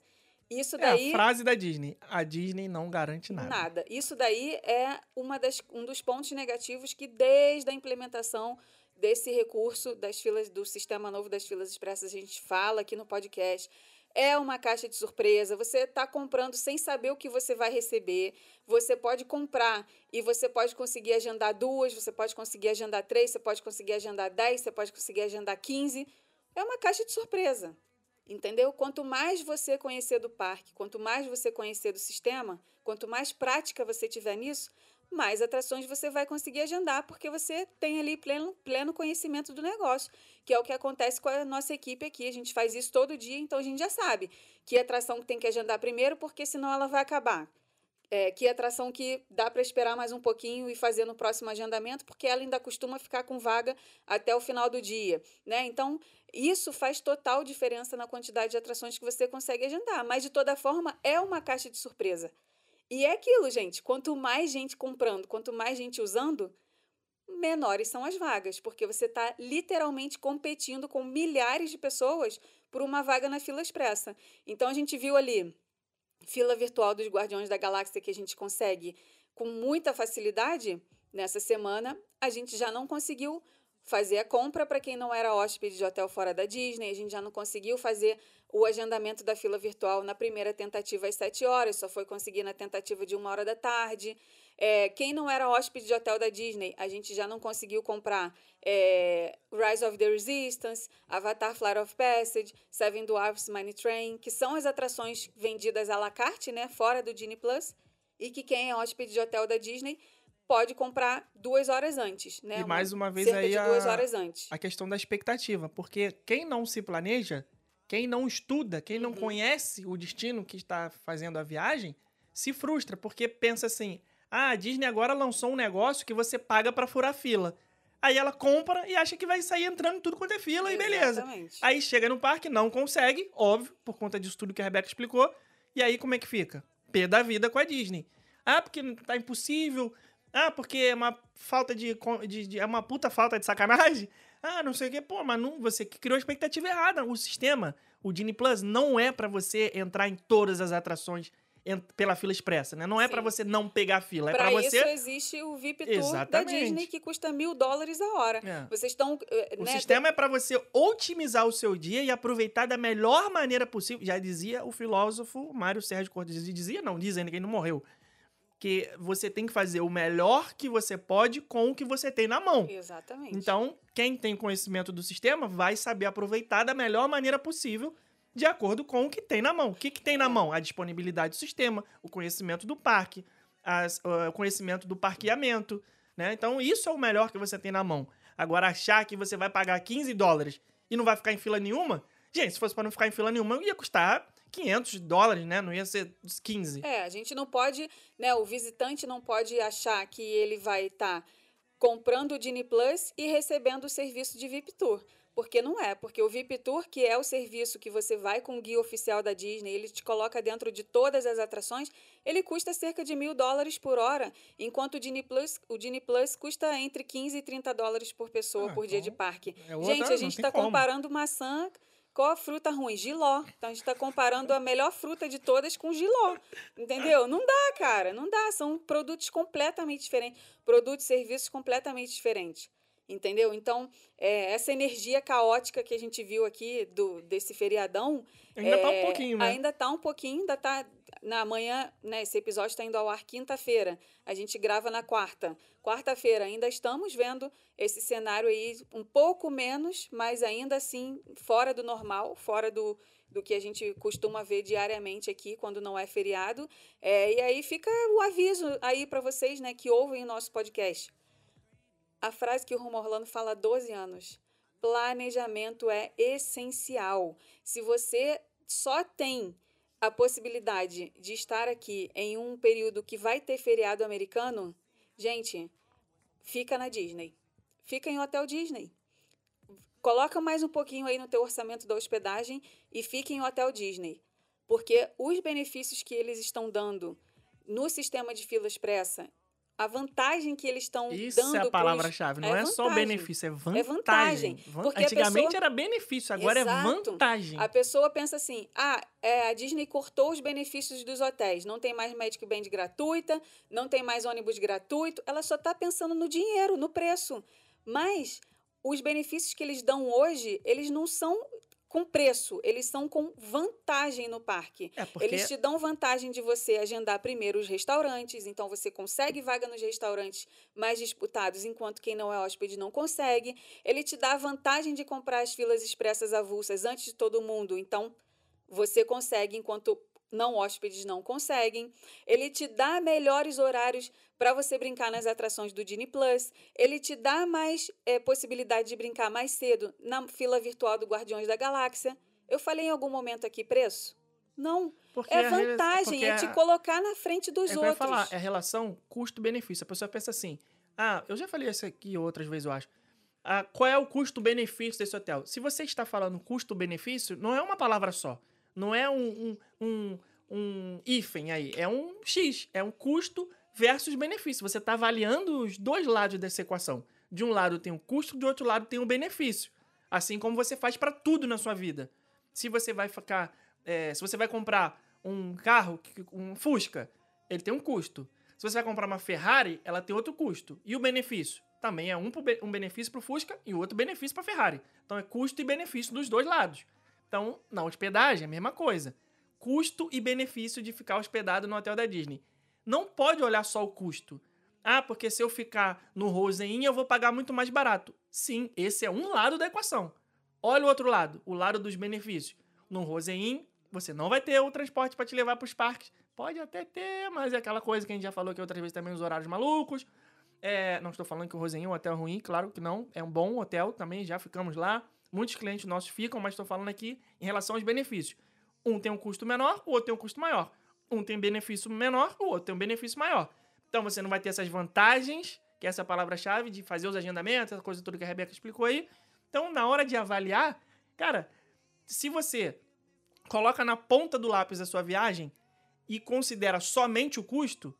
Isso É daí a frase da Disney. A Disney não garante nada. Nada. Isso daí é uma das, um dos pontos negativos que, desde a implementação desse recurso das filas do sistema novo das filas expressas, a gente fala aqui no podcast. É uma caixa de surpresa. Você está comprando sem saber o que você vai receber. Você pode comprar e você pode conseguir agendar duas, você pode conseguir agendar três, você pode conseguir agendar dez, você pode conseguir agendar quinze. É uma caixa de surpresa. Entendeu? Quanto mais você conhecer do parque, quanto mais você conhecer do sistema, quanto mais prática você tiver nisso, mais atrações você vai conseguir agendar, porque você tem ali pleno, pleno conhecimento do negócio, que é o que acontece com a nossa equipe aqui. A gente faz isso todo dia, então a gente já sabe que atração tem que agendar primeiro, porque senão ela vai acabar. É, que atração que dá para esperar mais um pouquinho e fazer no próximo agendamento, porque ela ainda costuma ficar com vaga até o final do dia, né? Então, isso faz total diferença na quantidade de atrações que você consegue agendar, mas de toda forma é uma caixa de surpresa. E é aquilo, gente, quanto mais gente comprando, quanto mais gente usando, menores são as vagas, porque você está literalmente competindo com milhares de pessoas por uma vaga na fila expressa. Então a gente viu ali fila virtual dos Guardiões da Galáxia que a gente consegue com muita facilidade, nessa semana a gente já não conseguiu fazer a compra para quem não era hóspede de hotel fora da Disney, a gente já não conseguiu fazer o agendamento da fila virtual na primeira tentativa às 7 horas, só foi conseguir na tentativa de uma hora da tarde. É, quem não era hóspede de hotel da Disney, a gente já não conseguiu comprar é, Rise of the Resistance, Avatar Flight of Passage, Seven Dwarfs Mine Train, que são as atrações vendidas à la carte, né, fora do Disney Plus, e que quem é hóspede de hotel da Disney pode comprar duas horas antes, né? E mais uma vez cerca aí a, a questão da expectativa, porque quem não se planeja, quem não estuda, quem não Uhum. conhece o destino que está fazendo a viagem, se frustra, porque pensa assim: ah, a Disney agora lançou um negócio que você paga para furar fila. Aí ela compra e acha que vai sair entrando tudo quanto é fila e beleza. Exatamente. Aí chega no parque, não consegue, óbvio, por conta disso tudo que a Rebeca explicou. E aí como é que fica? Pé da vida com a Disney. Ah, porque tá impossível. Ah, porque é uma falta de, de- de- É uma puta falta de sacanagem. Ah, não sei o quê. Pô, mas não, você que criou a expectativa errada. O sistema, o Disney Plus, não é pra você entrar em todas as atrações pela fila expressa, né? Não é pra Sim. você não pegar a fila. É Para pra isso você. existe o VIP Tour da Exatamente. Disney que custa mil dólares a hora. É. Vocês estão. eh, O né, sistema é pra você otimizar o seu dia e aproveitar da melhor maneira possível. Já dizia o filósofo Mário Sérgio Cortez. Dizia, não, diz ainda que ele não morreu. Que você tem que fazer o melhor que você pode com o que você tem na mão. Exatamente. Então, quem tem conhecimento do sistema vai saber aproveitar da melhor maneira possível de acordo com o que tem na mão. O que, que tem na mão? A disponibilidade do sistema, o conhecimento do parque, as- ah, o conhecimento do parqueamento. Né? Então, isso é o melhor que você tem na mão. Agora, achar que você vai pagar 15 dólares e não vai ficar em fila nenhuma, gente, se fosse para não ficar em fila nenhuma, ia custar 500 dólares, né? Não ia ser 15. É, a gente não pode, né? O visitante não pode achar que ele vai estar comprando o Disney Plus e recebendo o serviço de VIP Tour. Porque não é, porque o VIP Tour, que é o serviço que você vai com o guia oficial da Disney, ele te coloca dentro de todas as atrações, ele custa cerca de mil dólares por hora, enquanto o Disney Plus, o Disney Plus custa entre 15 e 30 dólares por pessoa Ah, por dia então de parque. é outra- gente, a gente está comparando maçã com a fruta ruim, giló. Então a gente está comparando a melhor fruta de todas com giló. Entendeu? Não dá, cara, não dá. São produtos completamente diferentes. Produtos e serviços completamente diferentes. Entendeu? Então, é, essa energia caótica que a gente viu aqui do, desse feriadão. Ainda tá um é, pouquinho, né? Ainda tá um pouquinho, ainda tá. Na manhã, né? Esse episódio está indo ao ar quinta-feira. A gente grava na quarta. Quarta-feira ainda estamos vendo esse cenário aí um pouco menos, mas ainda assim fora do normal, fora do, do que a gente costuma ver diariamente aqui quando não é feriado. É, e aí fica o aviso aí para vocês, né, que ouvem o nosso podcast. A frase que o Rumo Orlando fala há 12 anos. Planejamento é essencial. Se você só tem a possibilidade de estar aqui em um período que vai ter feriado americano, gente, fica na Disney. Fica em hotel Disney. Coloca mais um pouquinho aí no teu orçamento da hospedagem e fique em hotel Disney. Porque os benefícios que eles estão dando no sistema de fila expressa, a vantagem que eles estão Isso dando é a palavra-chave. Não é, só vantagem. benefício, é vantagem. É vantagem, Van- porque Antigamente pessoa- era benefício, agora Exato. é vantagem. A pessoa pensa assim: ah, é, a Disney cortou os benefícios dos hotéis. Não tem mais Magic Band gratuita, não tem mais ônibus gratuito. Ela só está pensando no dinheiro, no preço. Mas os benefícios que eles dão hoje, eles não são com preço, eles são com vantagem no parque. É porque Eles te dão vantagem de você agendar primeiro os restaurantes, então você consegue vaga nos restaurantes mais disputados, enquanto quem não é hóspede não consegue. Ele te dá a vantagem de comprar as filas expressas avulsas antes de todo mundo, então você consegue, enquanto não hóspedes não conseguem. Ele te dá melhores horários para você brincar nas atrações do Disney Plus. Ele te dá mais é, possibilidade de brincar mais cedo na fila virtual do Guardiões da Galáxia. Eu falei em algum momento aqui preço? Não. Porque é vantagem, porque é te colocar na frente dos É outros. falar, é a relação custo-benefício. A pessoa pensa assim, ah, eu já falei isso aqui outras vezes, eu acho. Ah, qual é o custo-benefício desse hotel? Se você está falando custo-benefício, não é uma palavra só. Não é um, um, um, um hífen aí. É um X. É um custo versus benefício. Você está avaliando os dois lados dessa equação. De um lado tem o custo, do outro lado tem o benefício. Assim como você faz para tudo na sua vida. Se você vai ficar. é, se você vai comprar um carro, um Fusca, ele tem um custo. Se você vai comprar uma Ferrari, ela tem outro custo. E o benefício? Também é um, um benefício para o Fusca e outro benefício para a Ferrari. Então é custo e benefício dos dois lados. Então, na hospedagem, a mesma coisa. Custo e benefício de ficar hospedado no hotel da Disney. Não pode olhar só o custo. Ah, porque se eu ficar no Rosen Inn, eu vou pagar muito mais barato. Sim, esse é um lado da equação. Olha o outro lado, o lado dos benefícios. No Rosen Inn, você não vai ter o transporte para te levar para os parques. Pode até ter, mas é aquela coisa que a gente já falou aqui outras vezes também, os horários malucos. É, não estou falando que o Rosen Inn é um hotel ruim, claro que não. É um bom hotel também, já ficamos lá. Muitos clientes nossos ficam, mas estou falando aqui em relação aos benefícios. Um tem um custo menor, o outro tem um custo maior. Um tem benefício menor, o outro tem um benefício maior. Então você não vai ter essas vantagens, que é essa palavra-chave de fazer os agendamentos, essa coisa toda que a Rebeca explicou aí. Então, na hora de avaliar, cara, se você coloca na ponta do lápis a sua viagem e considera somente o custo,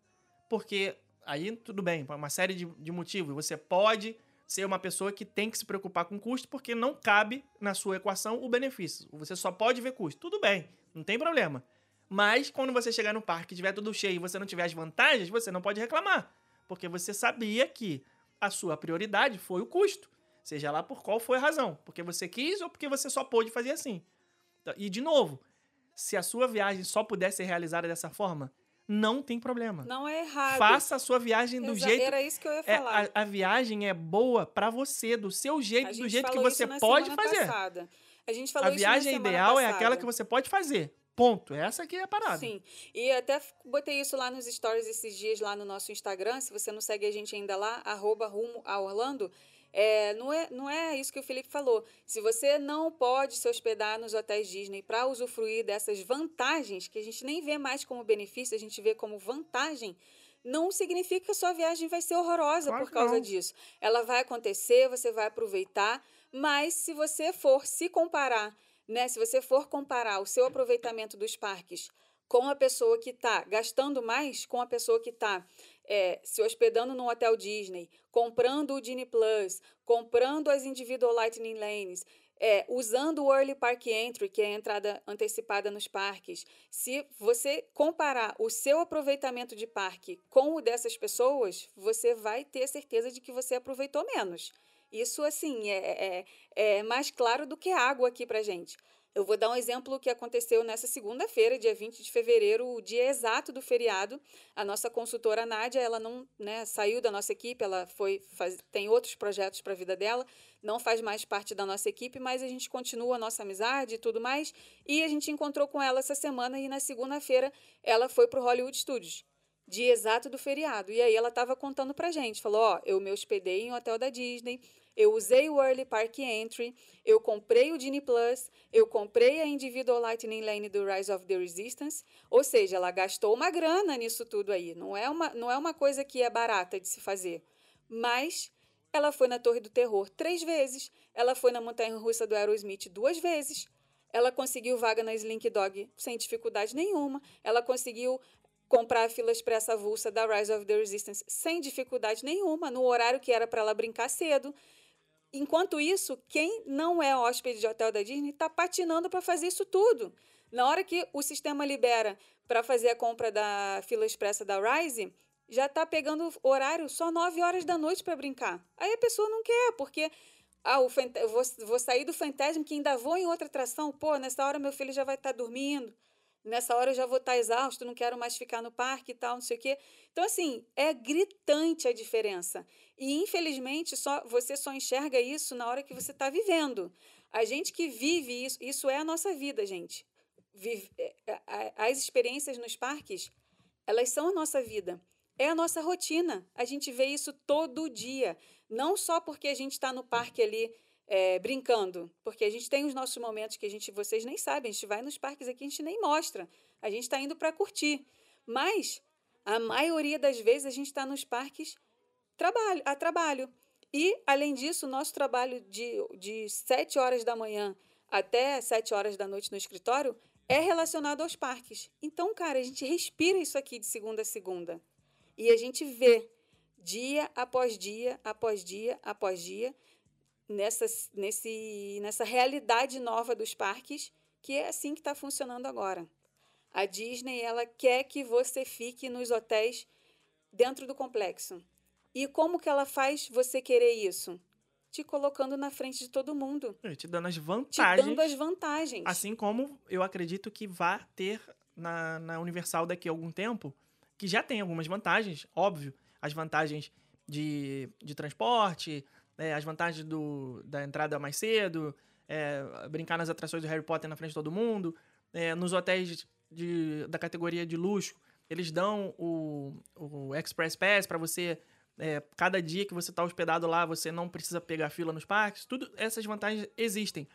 porque aí tudo bem, por uma série de, de motivos. Você pode ser uma pessoa que tem que se preocupar com custo porque não cabe na sua equação o benefício. Você só pode ver custo. Tudo bem, não tem problema. Mas quando você chegar no parque e tiver tudo cheio e você não tiver as vantagens, você não pode reclamar. Porque você sabia que a sua prioridade foi o custo. Seja lá por qual foi a razão. Porque você quis ou porque você só pôde fazer assim. Então, E, de novo, se a sua viagem só puder ser realizada dessa forma, não tem problema. Não é errado. Faça a sua viagem do Exa- jeito. Era isso que eu ia É, falar. a, a viagem é boa pra você, do seu jeito, do jeito que você pode fazer. passada. A gente falou A viagem ideal é passada. aquela que você pode fazer. Ponto. Essa aqui é a parada. Sim. E até botei isso lá nos stories esses dias lá no nosso Instagram. Se você não segue a gente ainda lá, arroba rumo a Orlando. É, não, é, não é isso que o Felipe falou. Se você não pode se hospedar nos hotéis Disney para usufruir dessas vantagens, que a gente nem vê mais como benefício, a gente vê como vantagem, não significa que a sua viagem vai ser horrorosa Claro por causa não. disso. Ela vai acontecer, você vai aproveitar, mas se você for se comparar, né, se você for comparar o seu aproveitamento dos parques com a pessoa que está gastando mais, com a pessoa que está se hospedando no hotel Disney, comprando o Disney Plus, comprando as Individual Lightning Lanes, é, usando o Early Park Entry, que é a entrada antecipada nos parques, se você comparar o seu aproveitamento de parque com o dessas pessoas, você vai ter certeza de que você aproveitou menos. Isso, assim, é, é, é mais claro do que água aqui pra gente. Eu vou dar um exemplo que aconteceu nessa segunda-feira, dia 20 de fevereiro, o dia exato do feriado. A nossa consultora Nádia, ela não né, saiu da nossa equipe, ela foi faz, tem outros projetos para a vida dela, não faz mais parte da nossa equipe, mas a gente continua a nossa amizade e tudo mais. E a gente encontrou com ela essa semana e na segunda-feira ela foi para o Hollywood Studios, dia exato do feriado. E aí ela estava contando pra gente, falou, ó, eu me hospedei em um hotel da Disney, eu usei o Early Park Entry, eu comprei o Disney Plus, eu comprei a Individual Lightning Lane do Rise of the Resistance, ou seja, ela gastou uma grana nisso tudo aí. Não é uma, não é uma coisa que é barata de se fazer. Mas ela foi na Torre do Terror três vezes, ela foi na Montanha Russa do Aerosmith duas vezes, ela conseguiu vaga na Slink Dog sem dificuldade nenhuma, ela conseguiu comprar a fila expressa avulsa da Rise of the Resistance sem dificuldade nenhuma, no horário que era para ela brincar cedo. Enquanto isso, quem não é hóspede de hotel da Disney está patinando para fazer isso tudo. Na hora que o sistema libera para fazer a compra da fila expressa da Rise, já está pegando horário só 9 horas da noite para brincar. Aí a pessoa não quer, porque ah, o fant... vou, vou sair do Fantasma que ainda vou em outra atração. Pô, nessa hora meu filho já vai estar tá dormindo. Nessa hora eu já vou estar tá exausto, não quero mais ficar no parque e tal, não sei o quê. Então, assim, é gritante a diferença. E, infelizmente, só você só enxerga isso na hora que você está vivendo. A gente que vive isso, isso é a nossa vida, gente. vive- é, é, as experiências nos parques, elas são a nossa vida. É a nossa rotina. A gente vê isso todo dia. Não só porque a gente está no parque ali é, brincando, porque a gente tem os nossos momentos que a gente, vocês nem sabem, a gente vai nos parques aqui, a gente nem mostra. A gente está indo para curtir. Mas a maioria das vezes a gente está nos parques trabalho, a trabalho. E, além disso, nosso trabalho de, de 7 horas da manhã até 7 horas da noite no escritório é relacionado aos parques. Então, cara, a gente respira isso aqui de segunda a segunda. E a gente vê dia após dia, após dia, após dia, nessa, nesse, nessa realidade nova dos parques, que é assim que está funcionando agora. A Disney ela quer que você fique nos hotéis dentro do complexo. E como que ela faz você querer isso? Te colocando na frente de todo mundo, É, Te dando as te vantagens. dando as vantagens. Assim como eu acredito que vai ter na, na Universal daqui a algum tempo, que já tem algumas vantagens, óbvio. As vantagens de, de transporte, é, as vantagens do, da entrada mais cedo, é, brincar nas atrações do Harry Potter na frente de todo mundo. é, nos hotéis de, da categoria de luxo, eles dão o, o Express Pass para você. É, cada dia que você está hospedado lá, você não precisa pegar fila nos parques. Tudo essas vantagens existem.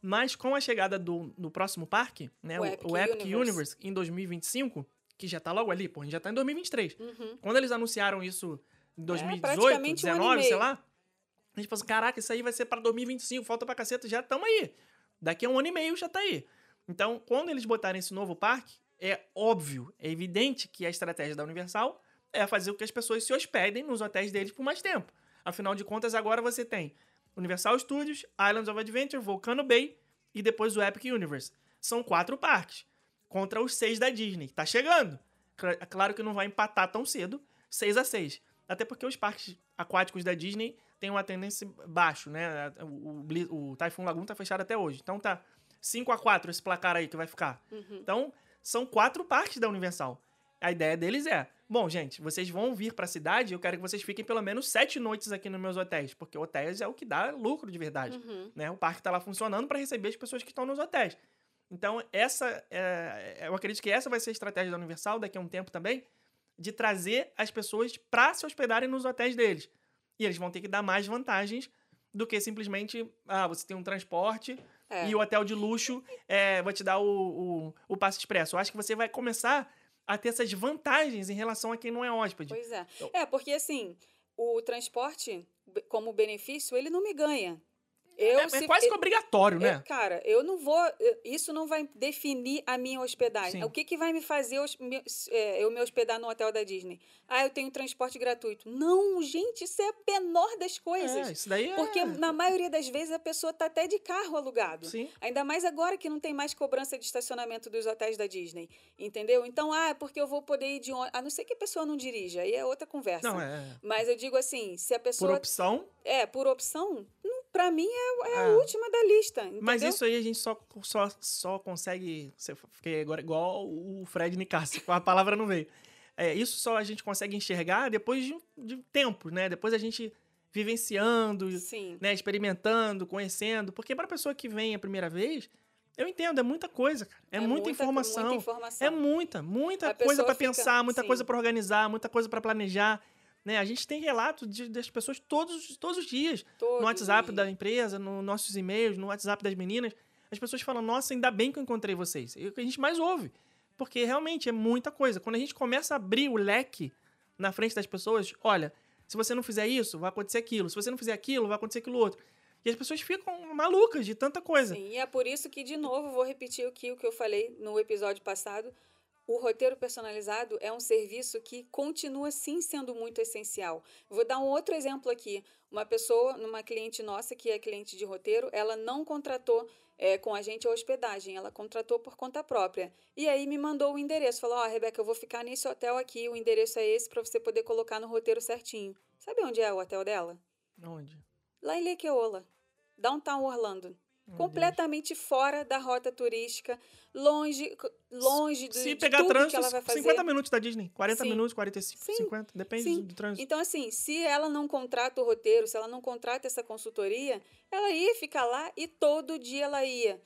Mas com a chegada do, do próximo parque, né, O o, Epic o Epic Universe. Universe. em 2025, que já tá logo ali, pô, a gente já tá em 2023. Uhum. Quando eles anunciaram isso em 2018, praticamente um ano e 19, sei meio. lá, a gente pensou, caraca, isso aí vai ser para 2025, falta pra caceta, já estamos aí. Daqui a um ano e meio já tá aí. Então, quando eles botarem esse novo parque, é óbvio, é evidente que a estratégia da Universal é fazer com que as pessoas se hospedem nos hotéis deles por mais tempo. Afinal de contas, agora você tem Universal Studios, Islands of Adventure, Volcano Bay e depois o Epic Universe. São quatro parques contra os seis da Disney. Tá chegando. É claro que não vai empatar tão cedo, 6 a 6 Até porque os parques aquáticos da Disney têm uma tendência baixo, né? O, o, o Typhoon Lagoon tá fechado até hoje. Então tá 5 a 4 esse placar aí que vai ficar. Então, são quatro parques da Universal. A ideia deles é: bom, gente, vocês vão vir pra cidade, eu quero que vocês fiquem pelo menos sete noites aqui nos meus hotéis, porque hotéis é o que dá lucro de verdade. Né? O parque tá lá funcionando para receber as pessoas que estão nos hotéis. Então, essa é, eu acredito que essa vai ser a estratégia da Universal daqui a um tempo também, de trazer as pessoas para se hospedarem nos hotéis deles. E eles vão ter que dar mais vantagens do que simplesmente, ah, você tem um transporte É. e o hotel de luxo é, vai te dar o, o, o passe expresso. Eu acho que você vai começar a ter essas vantagens em relação a quem não é hóspede. Pois é. Então- É, porque assim, o transporte, como benefício, ele não me ganha. Eu, é, é se- quase que obrigatório, né? cara, eu não vou. Isso não vai definir a minha hospedagem. Sim. O que, que vai me fazer é, eu me hospedar no hotel da Disney? Ah, eu tenho transporte gratuito. Não, gente, isso é a menor das coisas. É, isso daí é... Porque na maioria das vezes a pessoa tá até de carro alugado. Sim. Ainda mais agora que não tem mais cobrança de estacionamento dos hotéis da Disney. Entendeu? Então, ah, é porque eu vou poder ir de ônibus. A não ser que a pessoa não dirija, aí é outra conversa. Não, é... Mas eu digo assim, se a Por pessoa. opção, É, por opção, não- pra mim é, é a É. última da lista. Entendeu? Mas isso aí a gente só, só, só consegue. Fiquei agora igual o Fred Nicasso, a palavra não veio. É, isso só a gente consegue enxergar depois de, de tempo, né? Depois a gente vivenciando, Sim. né? experimentando, conhecendo. Porque para pessoa que vem a primeira vez, eu entendo, é muita coisa, cara. É, muita, informação. Muita informação. É muita, muita A coisa para pensar, muita sim. coisa para organizar, muita coisa para planejar. Né? A gente tem relato de- das pessoas todos, todos os dias. Todos no WhatsApp da empresa, nos nossos e-mails, no WhatsApp das meninas. As pessoas falam, nossa, ainda bem que eu encontrei vocês. É o que a gente mais ouve. Porque realmente é muita coisa. Quando a gente começa a abrir o leque na frente das pessoas, olha, se você não fizer isso, vai acontecer aquilo. Se você não fizer aquilo, vai acontecer aquilo outro. E as pessoas ficam malucas de tanta coisa. Sim, e é por isso que, de novo, vou repetir aqui o que eu falei no episódio passado. O roteiro personalizado é um serviço que continua sim sendo muito essencial. Vou dar um outro exemplo aqui. Uma pessoa, uma cliente nossa que é cliente de roteiro, ela não contratou eh, com a gente a hospedagem, ela contratou por conta própria. E aí me mandou o endereço, falou: Ó, Rebeca, eu vou ficar nesse hotel aqui, o endereço é esse para você poder colocar no roteiro certinho. Sabe onde é o hotel dela? Onde? Lá em Lequeola, Downtown Orlando. Completamente fora da rota turística, longe, longe do, Se de pegar tudo trânsito, que ela vai fazer. 50 minutos da Disney. 40 Sim. minutos, 45, Sim. 50. Depende Sim. do trânsito. Então, assim, se ela não contrata o roteiro, se ela não contrata essa consultoria, ela ia ficar lá e todo dia ela ia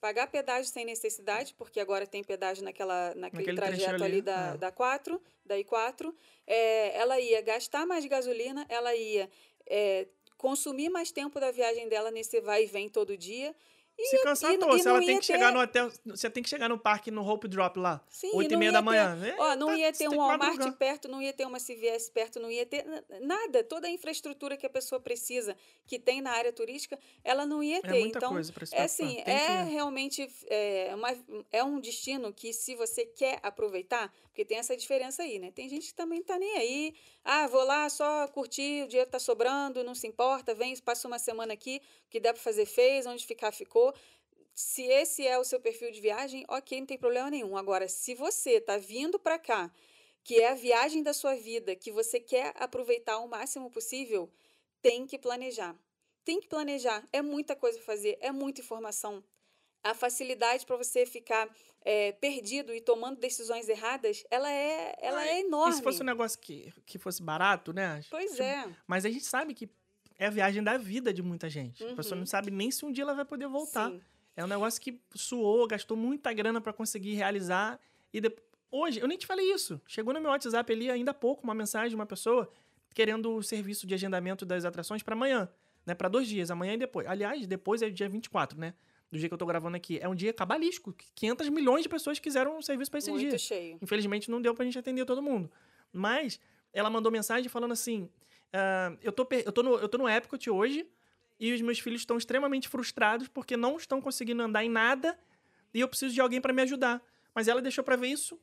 pagar pedágio sem necessidade, porque agora tem pedágio naquela, naquele Naquele trajeto ali, ali, da, é. da 4, da I4. É, ela ia gastar mais gasolina, ela ia é, consumir mais tempo da viagem dela nesse vai e vem todo dia. E, Se cansar, e- e Se ela tem que chegar ter- no hotel. Você tem que chegar no parque no Hope Drop lá. Sim, 8 e e não meia ia da ter- manhã. É, Ó, não tá, ia ter um Walmart perto, não ia ter uma CVS perto, não ia ter nada. Toda a infraestrutura que a pessoa precisa, que tem na área turística, ela não ia É ter. muita então, coisa pra é assim, Tem é que- realmente é, uma, é um destino que se você quer aproveitar, porque tem essa diferença aí, né? Tem gente que também tá nem aí. Ah, vou lá só curtir, o dinheiro tá sobrando, não se importa, vem, passa uma semana aqui, o que der para fazer fez, onde ficar ficou. Se esse é o seu perfil de viagem, ok, não tem problema nenhum. Agora, se você está vindo para cá, que é a viagem da sua vida, que você quer aproveitar o máximo possível, tem que planejar. Tem que planejar. É muita coisa para fazer, é muita informação. A facilidade para você ficar é, perdido e tomando decisões erradas, ela é, ela é E enorme. se fosse um negócio que, que fosse barato, né? Pois Tipo, é. Mas a gente sabe que é a viagem da vida de muita gente. A pessoa Uhum. não sabe nem se um dia ela vai poder voltar. Sim. É um negócio que suou, gastou muita grana pra conseguir realizar. E depois. Hoje, eu nem te falei isso. Chegou no meu WhatsApp ali ainda há pouco uma mensagem de uma pessoa querendo o serviço de agendamento das atrações pra amanhã, né? Pra dois dias, amanhã e depois. Aliás, depois é dia 24, né? Do dia que eu tô gravando aqui. É um dia cabalístico. 500 milhões de pessoas quiseram um serviço pra esse Muito dia. cheio. Infelizmente não deu pra gente atender todo mundo. Mas ela mandou mensagem falando assim: ah, eu, tô, eu, tô no, eu tô no Epcot hoje e os meus filhos estão extremamente frustrados porque não estão conseguindo andar em nada e eu preciso de alguém pra me ajudar. Mas ela deixou pra ver isso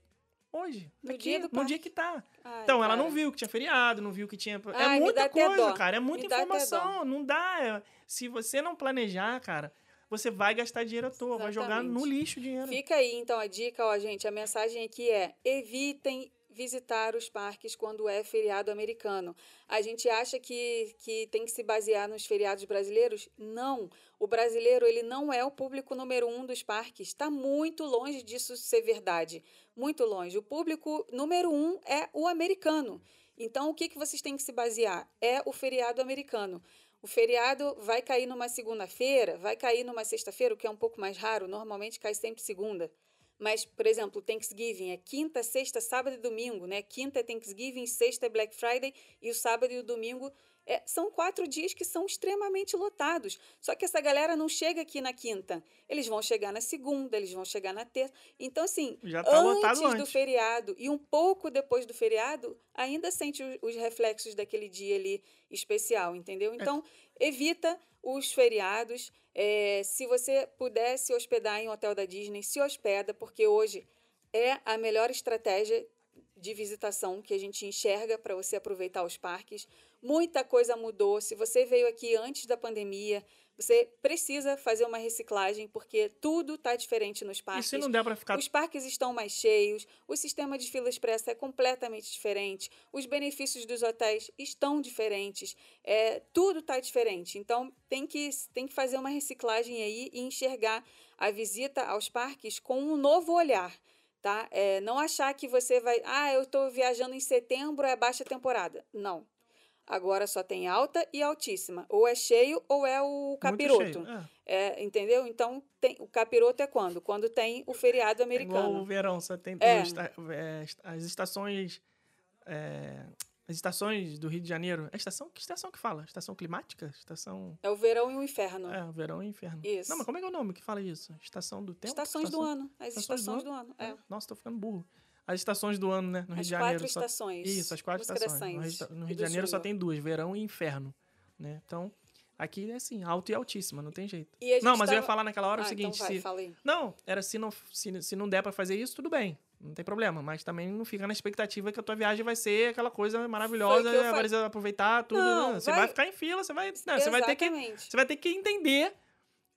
hoje. No aqui, dia no dia que tá. Ai, Então, ela cara. não viu que tinha feriado, não viu que tinha. Ai, é muita dá coisa, cara. É muita Me dá informação. Não dá. é- Se você não planejar, cara, você vai gastar dinheiro à toa, vai jogar no Exatamente. lixo o dinheiro. Fica aí, então, a dica, ó, gente. A mensagem aqui é: evitem visitar os parques quando é feriado americano. A gente acha que, que tem que se basear nos feriados brasileiros? Não. O brasileiro ele não é o público número um dos parques. Está muito longe disso ser verdade. Muito longe. O público número um é o americano. Então, o que, que vocês têm que se basear? É o feriado americano. O feriado vai cair numa segunda-feira, vai cair numa sexta-feira, o que é um pouco mais raro, normalmente cai sempre segunda. Mas, por exemplo, Thanksgiving é quinta, sexta, sábado e domingo, né? Quinta é Thanksgiving, sexta é Black Friday e o sábado e o domingo é- são quatro dias que são extremamente lotados. Só que essa galera não chega aqui na quinta. Eles vão chegar na segunda, eles vão chegar na terça. Então, assim, tá lotado antes do antes. feriado e um pouco depois do feriado, ainda sente os reflexos daquele dia ali especial, entendeu? Então, evita os feriados. É, se você puder se hospedar em um hotel da Disney, se hospeda, porque hoje é a melhor estratégia de visitação que a gente enxerga para você aproveitar os parques. Muita coisa mudou. Se você veio aqui antes da pandemia, você precisa fazer uma reciclagem, porque tudo está diferente nos E parques. se não der pra ficar Os parques estão mais cheios, o sistema de fila expressa é completamente diferente, os benefícios dos hotéis estão diferentes, é, tudo está diferente. Então, tem que, tem que fazer uma reciclagem aí e enxergar a visita aos parques com um novo olhar. Tá? É, não achar que você vai. Ah, eu estou viajando em setembro, é baixa temporada. Não. Agora só tem alta e altíssima. Ou é cheio ou é o capiroto. cheio. É. É, entendeu? Então, tem, o capiroto é quando? Quando tem o feriado É igual o americano. verão, só tem É. esta- é, as estações. é, as estações do Rio de Janeiro. É estação? Que estação que fala? Estação climática? Estação. É o verão e o inferno. É, o verão e inferno. Isso. Não, mas como é que é o nome que fala isso? Estação do tempo? Estações do ano. As estações do ano. É. Nossa, tô ficando burro. As estações do ano, né? No Rio As de Janeiro. quatro só- estações. Isso, as quatro Música estações. No Rio, no Rio de Janeiro só tem duas, verão e inferno. Né? Então, aqui é assim, alto e altíssima, não tem jeito. Não, mas eu ia tava- falar naquela hora Ah, o seguinte, então vai, se, fala aí. não, era se não, se, se não der pra fazer isso, tudo bem. Não tem problema. Mas também não fica na expectativa que a tua viagem vai ser aquela coisa maravilhosa, vai aproveitar tudo. Não, né? Você vai- vai ficar em fila, você vai. Não, você vai ter que. Você vai ter que entender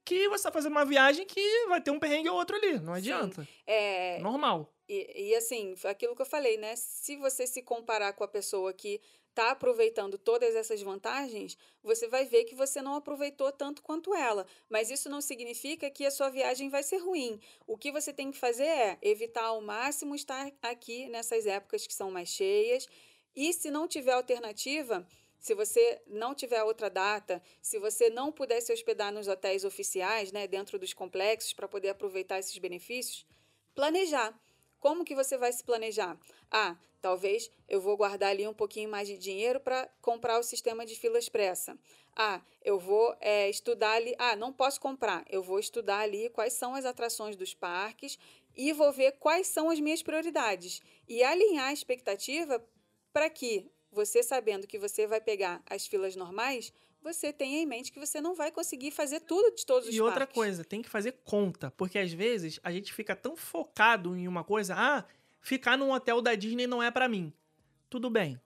que você tá fazendo uma viagem que vai ter um perrengue ou outro ali. Não adianta. É, Normal. E, e, assim, aquilo que eu falei, né? Se você se comparar com a pessoa que está aproveitando todas essas vantagens, você vai ver que você não aproveitou tanto quanto ela. Mas isso não significa que a sua viagem vai ser ruim. O que você tem que fazer é evitar ao máximo estar aqui nessas épocas que são mais cheias. E se não tiver alternativa, Se você não tiver outra data, se você não puder se hospedar nos hotéis oficiais, né, dentro dos complexos, para poder aproveitar esses benefícios, planejar. Como que você vai se planejar? Ah, talvez eu vou guardar ali um pouquinho mais de dinheiro para comprar o sistema de fila expressa. Ah, eu vou é, estudar ali. Ah, não posso comprar. Eu vou estudar ali quais são as atrações dos parques e vou ver quais são as minhas prioridades e alinhar a expectativa para que você sabendo que você vai pegar as filas normais, você tenha em mente que você não vai conseguir fazer tudo de todos os E outra parques. coisa, tem que fazer conta, porque às vezes a gente fica tão focado em uma coisa, ah, ficar num hotel da Disney não é pra mim. Tudo bem.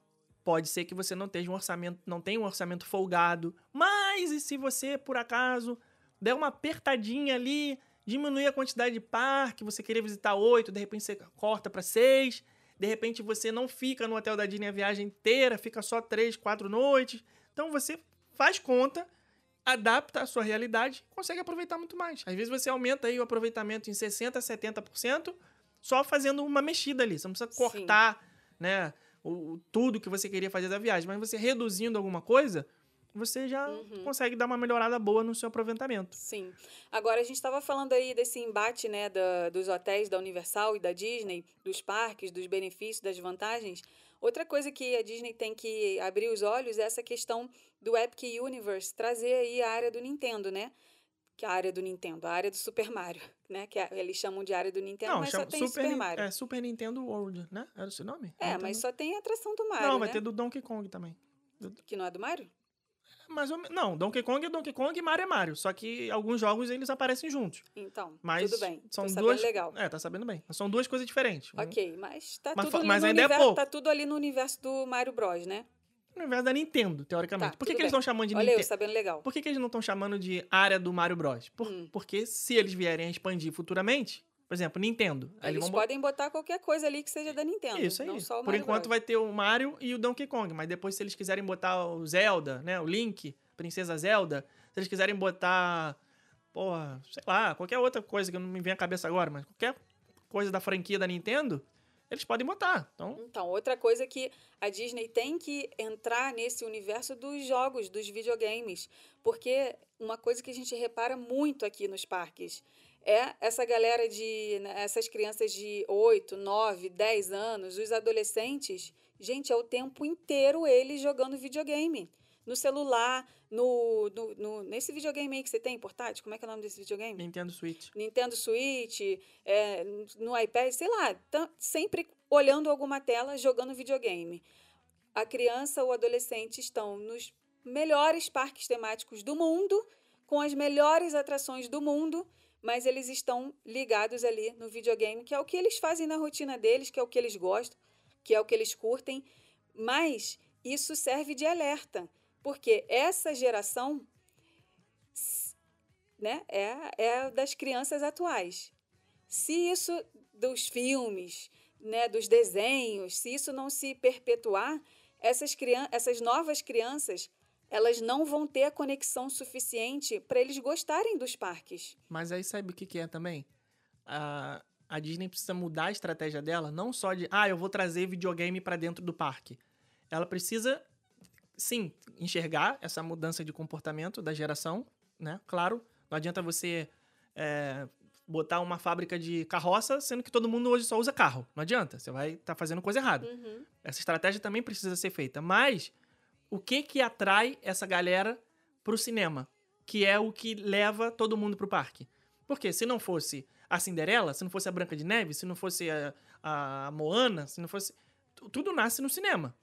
Pode ser que você não tenha um orçamento, não tenha um orçamento folgado, mas e se você por acaso der uma apertadinha ali, diminuir a quantidade de parque, você querer visitar oito, de repente você corta pra seis, de repente você não fica no hotel da Disney a viagem inteira, fica só três, quatro noites. Então você faz conta, adapta a sua realidade, consegue aproveitar muito mais. Às vezes você aumenta aí o aproveitamento em 60, 70%, só fazendo uma mexida ali. Você não precisa Sim. cortar, né, o- tudo que você queria fazer da viagem, mas você reduzindo alguma coisa, você já Uhum. consegue dar uma melhorada boa no seu aproveitamento. Sim. Agora, a gente estava falando aí desse embate né, da, dos hotéis da Universal e da Disney, dos parques, dos benefícios, das vantagens. Outra coisa que a Disney tem que abrir os olhos é essa questão do Epic Universe, trazer aí a área do Nintendo, né? Que é a área do Nintendo, a área do Super Mario, <laughs> né? Que é- eles chamam de área do Nintendo, mas chama só tem Super, Nin- Mario. É Super Nintendo World, né? Era o seu nome? É, Nintendo- mas só tem a atração do Mario, Não, vai né? ter do Donkey Kong também. Que não é do Mario? Mais ou menos. Não, Donkey Kong é Donkey Kong e Mario é Mario. Só que alguns jogos eles aparecem juntos. Então, Mas tudo bem. são Tô sabendo duas. legal. É, tá sabendo bem. Mas São duas coisas diferentes. Ok, mas tá Mas tudo ali mas no ainda é universo, pouco. tá tudo ali no universo do Mario Bros, né? No universo da Nintendo, teoricamente. Tá, Por que, que eles estão chamando de Olha eu Nintendo? sabendo legal. Por que, que eles não estão chamando de área do Mario Bros? Por- Hum. Porque se eles vierem a expandir futuramente, por exemplo, Nintendo. Eles vão podem botar qualquer coisa ali que seja da Nintendo. Isso aí. Por enquanto Bros. vai ter o Mario e o Donkey Kong, mas depois se eles quiserem botar o Zelda, né, o Link, Princesa Zelda, se eles quiserem botar, porra, sei lá, qualquer outra coisa que não me vem à cabeça agora, mas qualquer coisa da franquia da Nintendo, eles podem botar. Então, Então, outra coisa que a Disney tem que entrar nesse universo dos jogos, dos videogames. Porque uma coisa que a gente repara muito aqui nos parques é essa galera de. né, essas crianças de 8, 9, 10 anos, os adolescentes. Gente, é o tempo inteiro eles jogando videogame. No celular, no, no, no- nesse videogame aí que você tem, portátil, como é que é o nome desse videogame? Nintendo Switch. Nintendo Switch, é, no iPad, sei lá, tá sempre olhando alguma tela, jogando videogame. A criança ou adolescente estão nos melhores parques temáticos do mundo, com as melhores atrações do mundo, mas eles estão ligados ali no videogame, que é o que eles fazem na rotina deles, que é o que eles gostam, que é o que eles curtem. Mas isso serve de alerta, porque essa geração né, é, é das crianças atuais. Se isso dos filmes, né, dos desenhos, se isso não se perpetuar, essas, crian essas novas crianças elas não vão ter a conexão suficiente para eles gostarem dos parques. Mas aí sabe o que, que é também? A, a Disney precisa mudar a estratégia dela, não só de, ah, eu vou trazer videogame pra dentro do parque. Ela precisa, sim, enxergar essa mudança de comportamento da geração, né? Claro, não adianta você é, botar uma fábrica de carroça, sendo que todo mundo hoje só usa carro. Não adianta, você vai estar fazendo coisa errada. Uhum. Essa estratégia também precisa ser feita. Mas o que que atrai essa galera pro cinema? Que é o que leva todo mundo pro parque. Porque se não fosse a Cinderela, se não fosse a Branca de Neve, se não fosse a, a Moana, se não fosse. tu- Tudo nasce no cinema.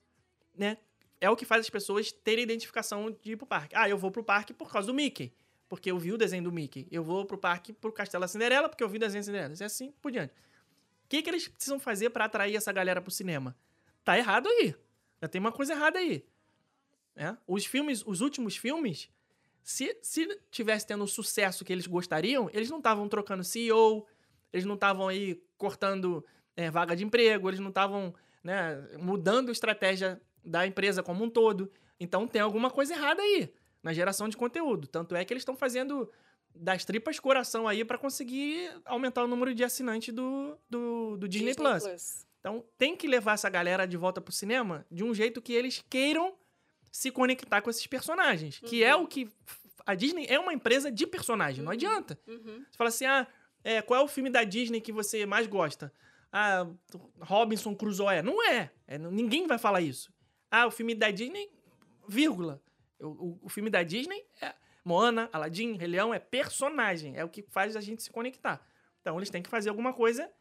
Né? É o que faz as pessoas terem identificação de ir pro parque. Ah, eu vou pro parque por causa do Mickey. Porque eu vi o desenho do Mickey. Eu vou pro parque pro Castelo da Cinderela, porque eu vi o desenho da Cinderela. E assim por diante. O que, que eles precisam fazer para atrair essa galera pro cinema? Tá errado aí. Já tem uma coisa errada aí. É? Os filmes, os últimos filmes, se, se tivesse tendo o sucesso que eles gostariam, eles não estavam trocando CEO, eles não estavam aí cortando é, vaga de emprego, eles não estavam né, mudando a estratégia da empresa como um todo. Então tem alguma coisa errada aí na geração de conteúdo. Tanto é que eles estão fazendo das tripas coração aí para conseguir aumentar o número de assinantes do, do, do Disney, Plus. Então tem que levar essa galera de volta pro cinema de um jeito que eles queiram se conectar com esses personagens. Que é Uhum. o que. A Disney é uma empresa de personagem, não adianta. Uhum. Você fala assim, ah, é, qual é o filme da Disney que você mais gosta? Ah, Robinson Crusoe. Não é. É, Ninguém vai falar isso. Ah, o filme da Disney, vírgula. O, o- o filme da Disney é Moana, Aladdin, Rei Leão, é personagem. É o que faz a gente se conectar. Então, eles têm que fazer alguma coisa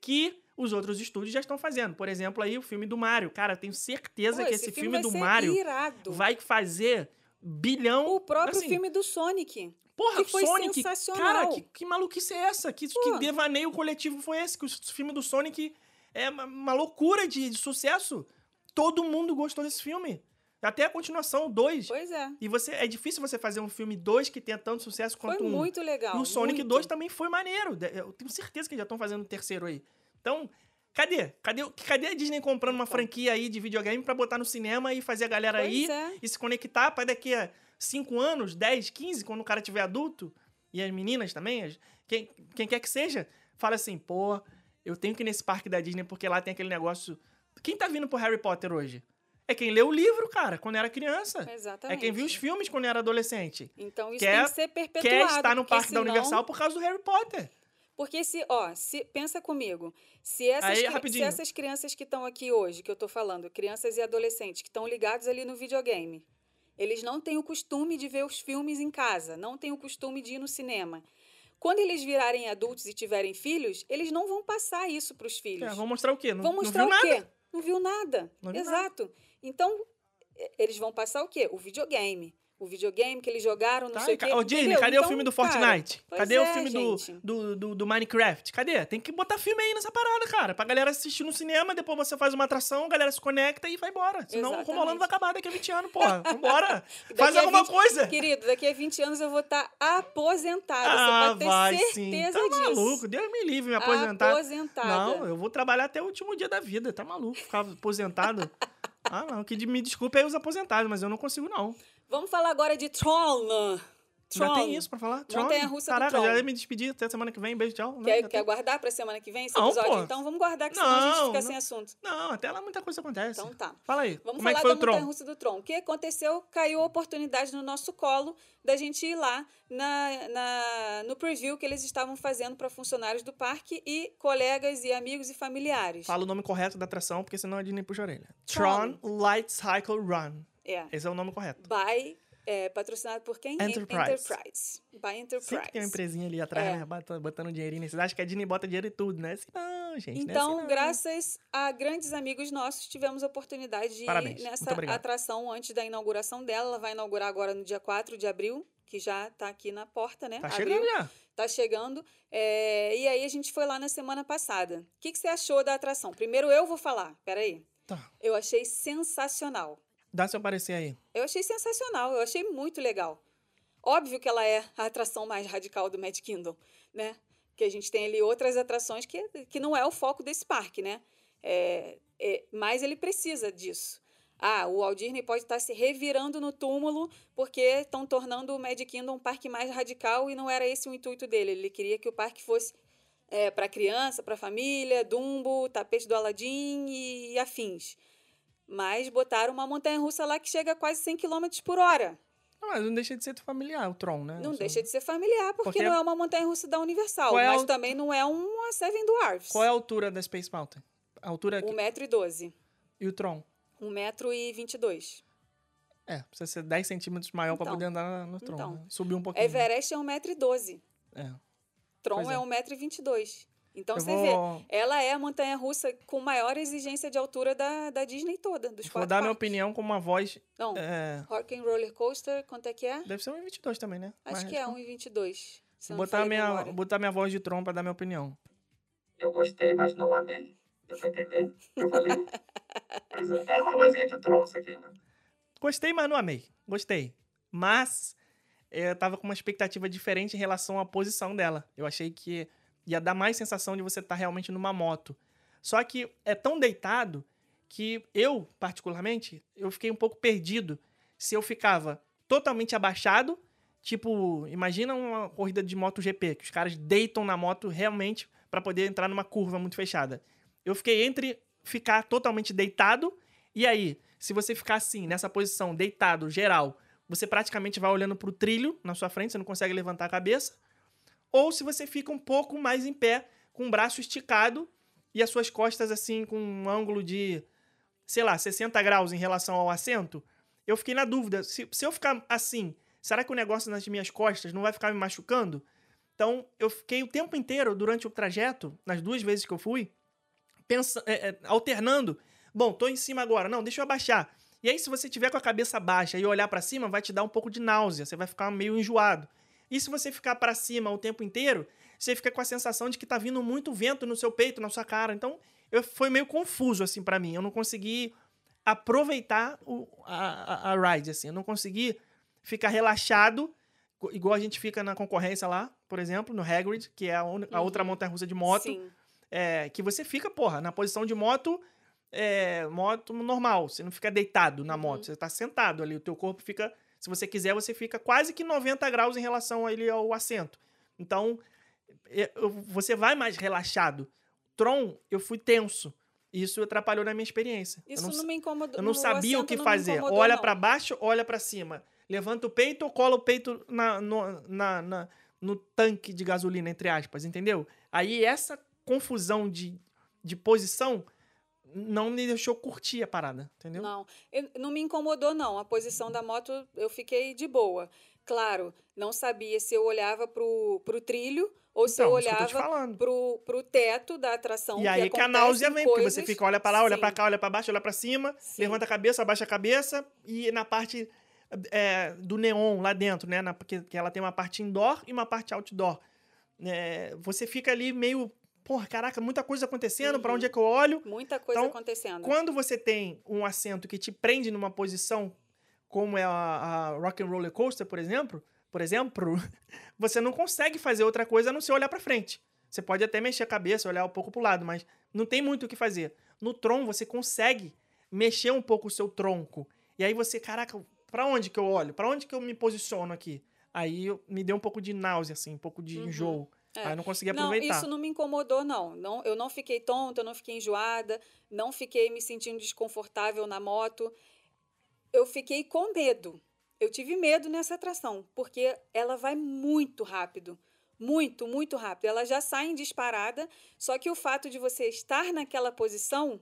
que os outros estúdios já estão fazendo. Por exemplo, aí o filme do Mario. Cara, eu tenho certeza Pô, que esse, filme, vai do Mario irado. vai fazer bilhão... O próprio assim, filme do Sonic. Porra, que foi Sonic. sensacional. Cara, que, que maluquice é essa? Que, Pô. que devaneio coletivo foi esse? Que o filme do Sonic é uma, loucura de, de sucesso. Todo mundo gostou desse filme. Até a continuação, o 2. Pois é. E você, é difícil você fazer um filme 2 que tenha tanto sucesso Foi quanto um. muito legal. E o Sonic muito. 2 também foi maneiro. Eu tenho certeza que já estão fazendo o terceiro aí. Então, cadê? Cadê, cadê a Disney comprando uma Então. franquia aí de videogame pra botar no cinema e fazer a galera aí é. e se conectar pra daqui a 5 anos, 10, 15, quando o cara tiver adulto, e as meninas também, as- quem, quem quer que seja, fala assim, pô, eu tenho que ir nesse parque da Disney porque lá tem aquele negócio. Quem tá vindo pro Harry Potter hoje? É quem leu o livro, cara, quando era criança. Exatamente. É quem viu os filmes quando era adolescente. Então isso Quer- tem que ser perpetuado. Quer estar no parque da senão- Universal por causa do Harry Potter. Porque se, ó, se pensa comigo, se essas, Aí, se essas crianças que estão aqui hoje, que eu tô falando, crianças e adolescentes que estão ligados ali no videogame, eles não têm o costume de ver os filmes em casa, não têm o costume de ir no cinema. Quando eles virarem adultos e tiverem filhos, eles não vão passar isso para os filhos. É, vão mostrar o quê? Não, Vão não mostrar viu o nada? quê? Não viu nada. Não viu Exato. Então, e- eles vão passar o quê? O videogame. O videogame que eles jogaram, não Tá, sei o quê. Ô, Disney, entendeu? cadê o Então, filme do cara, Fortnite? pois cadê o é, filme do, do, do, do Minecraft? Cadê? Tem que botar filme aí nessa parada, cara. Pra galera assistir no cinema, depois você faz uma atração, a galera se conecta e vai embora. Senão o Exatamente. Romolano vai acabar daqui a 20 anos, porra. Vambora. <laughs> Faz alguma 20 coisa. Querido, daqui a 20 anos eu vou estar aposentada. Ah, você pode ter vai sim. certeza Tá disso. maluco. Deus me livre me aposentar. Aposentada. Não, eu vou trabalhar até o último dia da vida. Tá maluco ficar aposentado. <laughs> ah, não. Que me desculpe aí os aposentados, mas eu não consigo, não. Vamos falar agora de Tron. Já Tron. tem isso pra falar? Tron? Montanha-russa do Caraca, já ia me despedir até semana que vem. Beijo, tchau. Não, Quer, já quer guardar pra semana que vem esse Não, episódio? pô. Então vamos guardar, que senão a gente Não, fica não. sem assunto. Não, até lá muita coisa acontece. Então tá. Fala aí. Vamos como é falar foi da? Montanha Russa do Tron. O que aconteceu? Caiu a oportunidade no nosso colo da gente ir lá na, na- no preview que eles estavam fazendo para funcionários do parque e colegas e amigos e familiares. Fala o nome correto da atração, porque senão a Disney puxa a orelha. Tron. Tron Light Cycle Run. É. Esse é o nome correto. By, é, patrocinado por quem? Enterprise. Enterprise. By Enterprise. Sempre tem uma empresinha ali atrás, É. né? Bota- Botando dinheirinho. Vocês acham que a Disney bota dinheiro em tudo, né? Assim, não, gente. não é Então, assim, graças a grandes amigos nossos, tivemos a oportunidade de Parabéns. ir nessa atração antes da inauguração dela. Ela vai inaugurar agora no dia 4 de abril, que já tá aqui na porta, né? Tá Abril. chegando já. Tá chegando. É, e aí a gente foi lá na semana passada. O que, que você achou da atração? Primeiro eu vou falar. Peraí. Tá. Eu achei sensacional. Dá seu parecer aí. Eu achei sensacional. Eu achei muito legal. Óbvio que ela é a atração mais radical do Mad Kingdom, né? Que a gente tem ali outras atrações que, que não é o foco desse parque, né? É, é, mas ele precisa disso. Ah, o Walt Disney pode estar se revirando no túmulo porque estão tornando o Mad Kingdom um parque mais radical e não era esse o intuito dele. Ele queria que o parque fosse para criança, para família, Dumbo, tapete do Aladdin e, e afins. Mas botaram uma montanha-russa lá que chega a quase 100 km por hora. Ah, Mas não deixa de ser familiar, o Tron, né? Não Só- deixa de ser familiar, porque, Porque- não é uma montanha-russa da Universal. Qual é a mas também não é uma Seven Dwarfs. Qual é a altura da Space Mountain? A altura aqui. 1,12m. E o Tron? 1,22m. É, precisa ser 10 centímetros maior Então. poder andar no Tron. Então. né? Subir um pouquinho. Everest é 1,12m. É. Tron Pois é. é 1,22m. Então Eu você vou, vê, ela é a montanha-russa com maior exigência de altura da, da Disney toda, dos vou dar minha parques. opinião com uma voz. Não, É, Rock and Roller Coaster, quanto é que é? deve ser um 22 também, né? Acho Mas, que é 1,22. Se eu Vou não botar minha, botar minha voz de Tron pra dar minha opinião. Eu gostei, mas não amei. Deu pra entender? Eu falei. É uma vozinha de Tron isso aqui, né? Gostei, mas não amei. Gostei. Mas eh, eu tava com uma expectativa diferente em relação à posição dela. Eu achei que ia dar mais sensação de você estar realmente numa moto. Só que é tão deitado que eu, particularmente, eu fiquei um pouco perdido se eu ficava totalmente abaixado, tipo, imagina uma corrida de MotoGP, que os caras deitam na moto realmente para poder entrar numa curva muito fechada. Eu fiquei entre ficar totalmente deitado e aí, se você ficar assim, nessa posição, deitado, geral, você praticamente vai olhando pro trilho na sua frente, você não consegue levantar a cabeça. Ou se você fica um pouco mais em pé, com o braço esticado e as suas costas assim, com um ângulo de, sei lá, 60 graus em relação ao assento. Eu fiquei na dúvida, se, se eu ficar assim, será que o negócio nas minhas costas não vai ficar me machucando? Então, eu fiquei o tempo inteiro, durante o trajeto, nas duas vezes que eu fui, pensa, é, é, alternando. Bom, tô em cima agora. Não, deixa eu abaixar. E aí, se você tiver com a cabeça baixa e olhar para cima, vai te dar um pouco de náusea. Você vai ficar meio enjoado. E se você ficar para cima o tempo inteiro, você fica com a sensação de que tá vindo muito vento no seu peito, na sua cara. Então, eu, foi meio confuso, assim, para mim. Eu não consegui aproveitar o, a, a, ride, assim. Eu não consegui ficar relaxado, igual a gente fica na concorrência lá, por exemplo, no Hagrid, que é a, un- a outra Uhum. montanha-russa de moto. Sim. É, que você fica, porra, na posição de moto, é, moto normal. Você não fica deitado na Uhum. moto, você tá sentado ali. O teu corpo fica, se você quiser, você fica quase que 90 graus em relação ali ao assento. Então, é, você vai mais relaxado. Tron, eu fui tenso. Isso atrapalhou na minha experiência. Eu Isso não não, me incomodou. eu não sabia o que fazer. Olha pra baixo, olha pra cima. Levanta o peito ou cola o peito na, no, na- na- no tanque de gasolina, entre aspas, entendeu? Aí essa confusão de, de posição não me deixou curtir a parada, entendeu? Não, eu- não me incomodou, não. A posição da moto eu fiquei de boa. Claro, não sabia se eu olhava pro, pro trilho ou se Então, eu eu te olhava falando. pro, pro teto da atração. E aí que a náusea vem, porque você fica, olha pra lá, olha pra cá, olha pra baixo, olha pra cima, sim. levanta a cabeça, abaixa a cabeça, e na parte é, do neon lá dentro, né? Na, porque que ela tem uma parte indoor e uma parte outdoor. É, você fica ali meio, porra, caraca, muita coisa acontecendo, pra Uhum. onde é que eu olho? Muita coisa Então, acontecendo. Quando você tem um assento que te prende numa posição, como é a, a Rock and Roller Coaster, por exemplo, por exemplo, <laughs> você não consegue fazer outra coisa a não ser olhar pra frente. Você pode até mexer a cabeça, olhar um pouco pro lado, mas não tem muito o que fazer. No Tron, você consegue mexer um pouco o seu tronco. E aí você, caraca, pra onde que eu olho? Pra onde que eu me posiciono aqui? Aí me deu um pouco de náusea, assim, um pouco de Uhum. enjoo. É. Aí eu não consegui Não, aproveitar. isso não me incomodou, não. não. Eu não fiquei tonta, eu não fiquei enjoada, não fiquei me sentindo desconfortável na moto. Eu fiquei com medo. Eu tive medo nessa atração, porque ela vai muito rápido. Muito, muito rápido. Ela já sai em disparada, só que o fato de você estar naquela posição,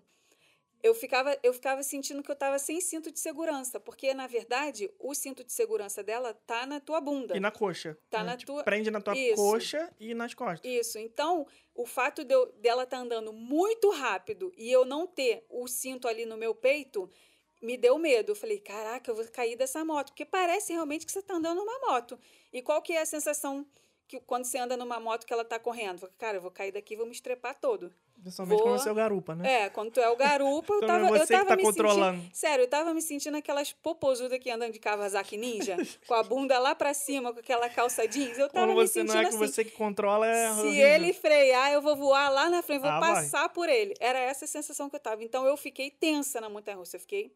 eu ficava, eu ficava sentindo que eu estava sem cinto de segurança, porque, na verdade, o cinto de segurança dela tá na tua bunda. E na coxa. Tá né? na Te tua- Prende na tua Isso. coxa e nas costas. Isso. Então, o fato de eu- dela estar andando muito rápido e eu não ter o cinto ali no meu peito me deu medo. Eu falei, caraca, eu vou cair dessa moto. Porque parece realmente que você está andando numa moto. E qual que é a sensação que quando você anda numa moto que ela está correndo? Cara, eu vou cair daqui e vou me estrepar todo. Principalmente Vou- quando você é o garupa, né? É, quando tu é o garupa, eu Então tava, é eu você que tava tá me controlando. sentindo... Sério, eu tava me sentindo aquelas popozudas que andam de Kawasaki Ninja, <laughs> com a bunda lá pra cima, com aquela calça jeans. Eu tava Quando me você não sentindo é que assim. você que controla, é Se ele frear, eu vou voar lá na frente, vou Ah, vai. passar por ele. Era essa a sensação que eu tava. Então eu fiquei tensa na montanha russa. Eu fiquei.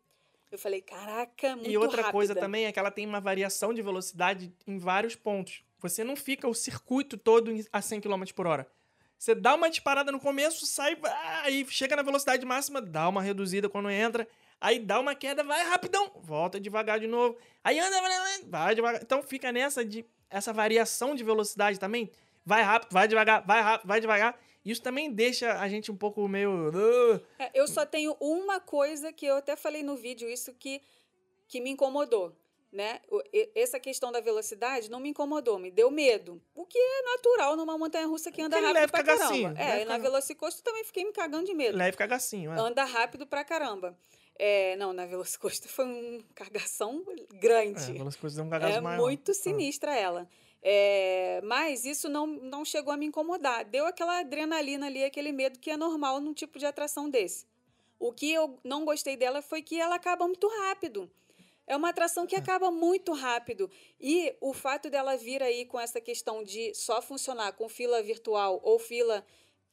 Eu falei, caraca, muito E outra coisa rápida. também é que ela tem uma variação de velocidade em vários pontos. Você não fica o circuito todo a 100 km por hora. Você dá uma disparada no começo, sai, aí chega na velocidade máxima, dá uma reduzida quando entra, aí dá uma queda, vai rapidão, volta devagar de novo, aí anda, vai- devagar. Então fica nessa de essa variação de velocidade também. Vai rápido, vai devagar, vai rápido, vai devagar. Isso também deixa a gente um pouco meio. "Ah". É, eu só tenho uma coisa que eu até falei no vídeo, isso que, que me incomodou. Né? Essa questão da velocidade não me incomodou, me deu medo. O que é natural numa montanha russa que anda Aquele rápido leve pra cagacinho, caramba. É, leve na caga- Velocicoaster também fiquei me cagando de medo. Leve cagacinho, é. anda rápido pra caramba. É, não, na Velocicoaster <laughs> foi um cagação grande. É, coisas dão um É cagaço maior. muito Ah. sinistra ela. É, mas isso não, não chegou a me incomodar. Deu aquela adrenalina ali, aquele medo que é normal num tipo de atração desse. O que eu não gostei dela foi que ela acaba muito rápido. É uma atração que acaba muito rápido. E o fato dela vir aí com essa questão de só funcionar com fila virtual ou fila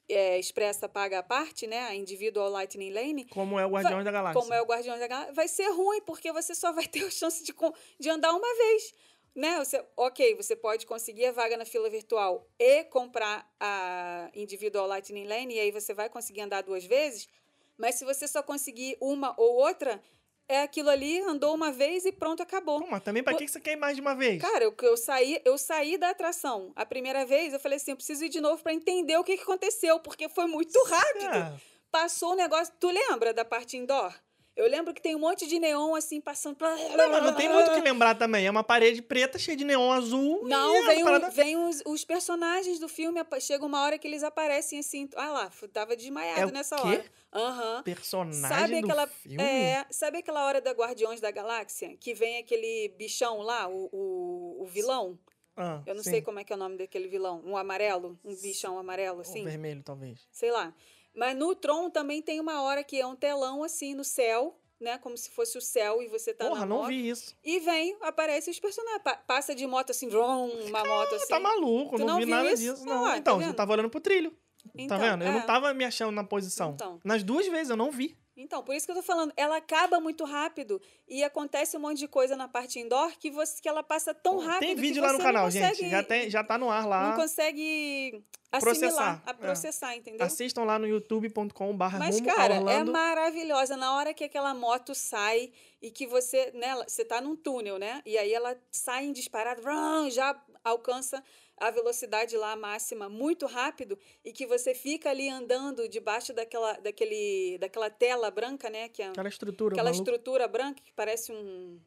é, expressa paga à parte, né? A individual lightning lane, Como é o Guardiões da Galáxia. como é o Guardião da Galáxia, vai ser ruim, porque você só vai <laughs> ter a chance de, de andar uma vez. Né? Você, ok, você pode conseguir a vaga na fila virtual e comprar a Individual Lightning Lane, e aí você vai conseguir andar duas vezes, mas se você só conseguir uma ou outra, é aquilo ali, andou uma vez e pronto, acabou. Pô, mas também pra que que você quer ir mais de uma vez? Cara, eu, eu, saí, eu saí da atração. A primeira vez, eu falei assim, eu preciso ir de novo pra entender o que, que aconteceu, porque foi muito rápido. É. Passou o negócio. Tu lembra da parte indoor? Eu lembro que tem um monte de neon assim passando. Não, mas não tem muito o que lembrar também. É uma parede preta cheia de neon azul. Não, é vem, uma o- parada- vem os, os personagens do filme. Chega uma hora que eles aparecem assim. Ah lá, tava desmaiado É nessa quê? hora. Aham. Personagem Sabe do aquela, filme? é, sabe aquela hora da Guardiões da Galáxia? Que vem aquele bichão lá, o, o, o vilão? Ah, Eu não sim. sei como é que é o nome daquele vilão. Um amarelo? Um bichão amarelo, Ou assim? vermelho, talvez. sei lá. Mas no Tron também tem uma hora que é um telão assim no céu, né? Como se fosse o céu e você tá Porra, na não moto. vi isso. E vem, aparece os personagens. Pa- passa de moto assim, vrum, uma moto assim. Tá maluco, não, não vi nada isso? disso. Ah, Não. tá então, eu vendo? tava olhando pro trilho. Então, tá vendo? Eu é. não tava me achando na posição. Então. Nas duas vezes eu não vi. Então, por isso que eu tô falando, ela acaba muito rápido e acontece um monte de coisa na parte indoor que, você, que ela passa tão rápido Tem que vídeo lá no canal, consegue, gente. Já, tem, já tá no ar lá. Não consegue Processar, assimilar, a é. processar, entendeu? Assistam lá no youtube.com.br Mas, cara, é maravilhosa. Na hora que aquela moto sai e que você, né, você tá num túnel, né? E aí ela sai em disparada, vrum, já alcança a velocidade lá máxima muito rápido e que você fica ali andando debaixo daquela, daquele, daquela tela branca, né? Que é Aquela estrutura. aquela maluco. estrutura branca que parece um...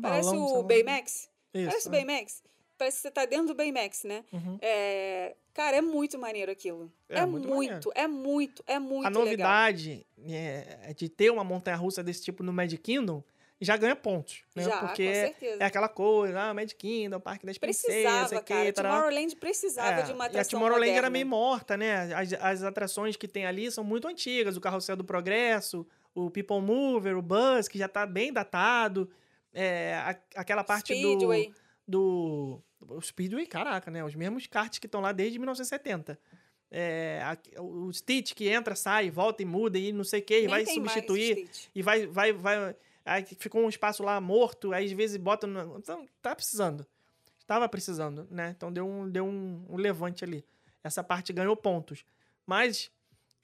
Parece balão, sei o. Baymax. Isso, Parece o é. Baymax. Parece que você tá dentro do Baymax, né? Uhum. É, Cara, é muito maneiro aquilo. É, É, muito muito, é muito, é muito A legal. novidade é, de ter uma montanha-russa desse tipo no Magic Kingdom já ganha pontos, né? Já, Porque com certeza. é aquela coisa, ah, Magic Kingdom, Parque das Princesas, Precisava, que, cara. tará. Tomorrowland precisava É, de uma E a atração Tomorrowland era moderna. meio morta, né? As, as atrações que tem ali são muito antigas. O Carrossel do Progresso, o People Mover, o Buzz, que já tá bem datado. É, a- aquela parte Speedway. do, do... O Speedway, caraca, né? Os mesmos karts que estão lá desde 1970. É, a- o Stitch que entra, sai, volta e muda e não sei o que, e vai substituir. E vai, vai, vai. Aí ficou um espaço lá morto, aí às vezes bota. No... Então, tá precisando. Estava precisando, né? Então deu um, deu um, um levante ali. Essa parte ganhou pontos. Mas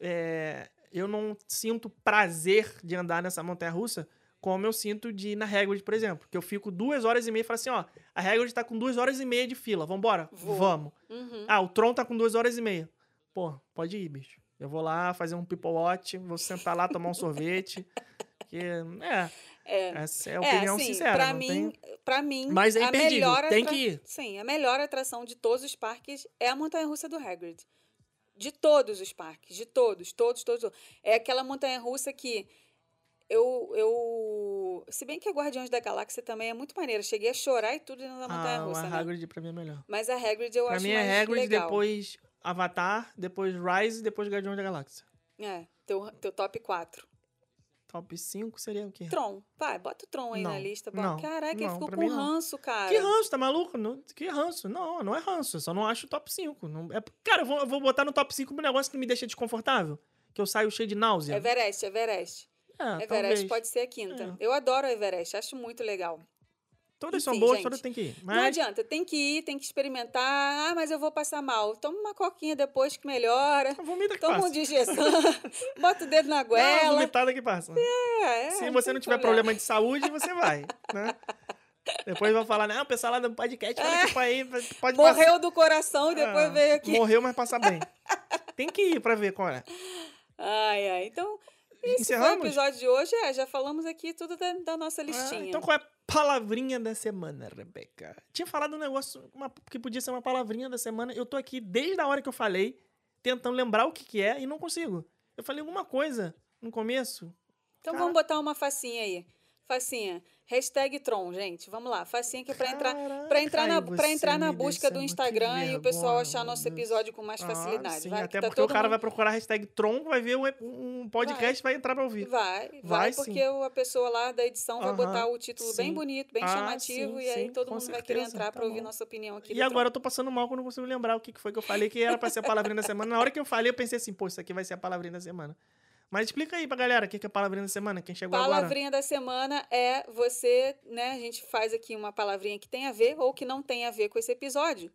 é, eu não sinto prazer de andar nessa montanha russa como eu sinto de ir na Hagrid, por exemplo. Que eu fico duas horas e meia e falo assim: ó, a Hagrid tá com duas horas e meia de fila, vambora? Vou. Vamos. Uhum. Ah, o Tron tá com duas horas e meia. Pô, pode ir, bicho. Eu vou lá fazer um people watch, vou sentar lá, tomar um sorvete. <laughs> Que, é, É. essa é a opinião assim, sincera. Pra mim, tem- pra mim, Mas é a melhor tem atra- que ir. Sim, a melhor atração de todos os parques é a montanha-russa do Hagrid. De todos os parques, de todos, todos, todos. todos. É aquela montanha-russa que eu, eu... Se bem que a Guardiões da Galáxia também é muito maneira. Cheguei a chorar e tudo dentro da Ah, montanha-russa, a né? Hagrid pra mim é melhor. Mas a Hagrid eu Pra acho mim mais é Hagrid, legal. depois Avatar, depois Rise, depois Guardiões da Galáxia. É, teu, teu top 4. Top 5 seria o quê? Tron. Vai, bota o Tron aí na Não, lista. Bota. não, Caraca, ele não, ficou pra com não. ranço, cara. Que ranço, tá maluco? Não, que ranço? Não, não é ranço. Eu só não acho top 5. Não, é, cara, eu vou, eu vou botar no top 5 um negócio que me deixa desconfortável. Que eu saio cheio de náusea. Everest, Everest. É, Everest talvez. pode ser a quinta. É. Eu adoro Everest, acho muito legal. Todas são Enfim, boas, gente, todas tem que ir. Não Mas adianta, tem que ir, tem que experimentar. Ah, mas eu vou passar mal. Toma uma coquinha depois que melhora. vomita que Toma um passa. digestão. <laughs> bota o dedo na goela. vomitada que passa. É, é, Se não você não tiver problema de saúde, você vai, né? Depois vão falar, não, o pessoal lá do podcast fala que pode, ir, pode Morreu do coração e passar. depois Ah, veio aqui. Morreu, mas passa bem. Tem que ir pra ver qual é. Ai, ai. Então, esse foi o episódio de hoje. É, já falamos aqui tudo da, da nossa Ah, listinha. então qual é a palavrinha da semana, Rebeca? Tinha falado um negócio uma- que podia ser uma palavrinha da semana. Eu tô aqui desde a hora que eu falei, tentando lembrar o que, que é e não consigo. Eu falei alguma coisa no começo. Então Cara- vamos botar uma facinha aí. Facinha. Hashtag Tron, gente. Vamos lá. Facinha que é pra entrar, pra entrar, na, você entrar na busca do deixa- que Instagram e o pessoal achar nosso episódio com mais Ah, facilidade. sim, vai, até tá porque o cara mundo- vai procurar hashtag Tron, vai ver um, um podcast e vai entrar pra ouvir. Vai, vai, Vai, porque sim. a pessoa lá da edição vai botar o título bem sim. bonito, bem Ah, chamativo, e aí todo mundo vai querer certeza, entrar tá pra ouvir nossa opinião aqui. E do agora eu tô passando mal eu não consigo lembrar o que que foi que eu falei que era pra ser a palavrinha da semana. Na hora que eu falei, eu pensei assim, pô, isso aqui vai ser a palavrinha da semana. Mas explica aí pra galera o que é a palavrinha da semana, quem chegou agora. Palavrinha da semana é você, né? A gente faz aqui uma palavrinha que tem a ver ou que não tem a ver com esse episódio.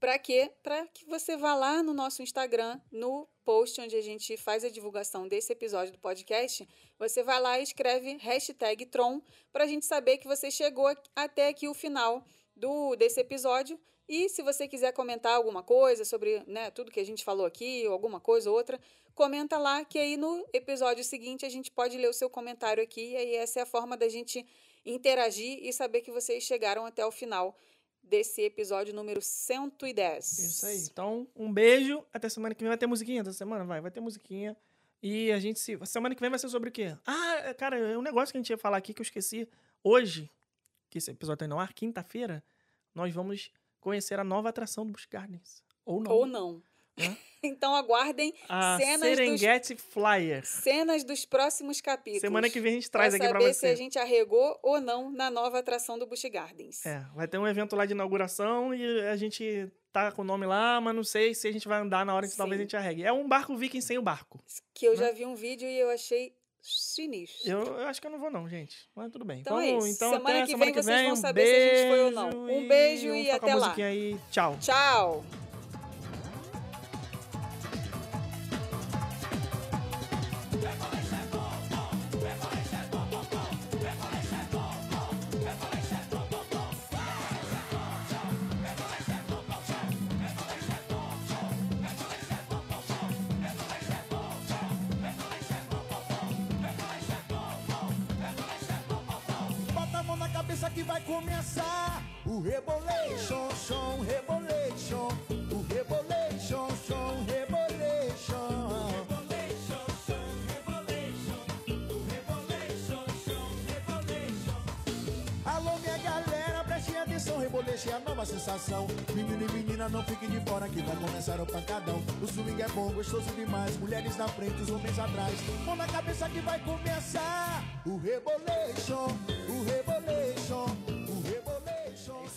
Para quê? Para que você vá lá no nosso Instagram, no post onde a gente faz a divulgação desse episódio do podcast, você vai lá e escreve hashtag Tron para a gente saber que você chegou até aqui o final do desse episódio. E se você quiser comentar alguma coisa sobre né, tudo que a gente falou aqui, ou alguma coisa ou outra, comenta lá, que aí no episódio seguinte a gente pode ler o seu comentário aqui. E aí essa é a forma da gente interagir e saber que vocês chegaram até o final desse episódio número 110. Isso aí. Então, um beijo. Até semana que vem. Vai ter musiquinha essa semana? Vai, vai ter musiquinha. E a gente se. Semana que vem vai ser sobre o quê? Ah, cara, é um negócio que a gente ia falar aqui que eu esqueci. Hoje, que esse episódio tá indo ao ar, quinta-feira, nós vamos conhecer a nova atração do Busch Gardens. Ou não. Ou não. <laughs> Então aguardem A cenas dos, Serengeti Flyer. cenas dos próximos capítulos. Semana que vem a gente traz pra aqui saber você. se a gente arregou ou não na nova atração do Busch Gardens. É, vai ter um evento lá de inauguração e a gente tá com o nome lá, mas não sei se a gente vai andar na hora que talvez a Sim. gente arregue. É um barco viking sem o barco. Que eu Né? já vi um vídeo e eu achei sinistro. Eu, eu acho que eu não vou não, gente. Mas tudo bem. Então é isso. Então Semana que semana vem que vocês vem. vão um saber se a gente foi ou não. Um beijo e com até lá. aí. Tchau. Tchau! Que vai começar o Rebolation, som, Rebolation, o Rebolation, som, Rebolation. Alô, minha galera, preste atenção, Rebolation é a nova sensação. Menino e menina, não fiquem de fora que vai começar o pancadão. O swing é bom, gostoso demais, mulheres na frente, os homens atrás. Mão na cabeça que vai começar o Rebolation, o Rebolation,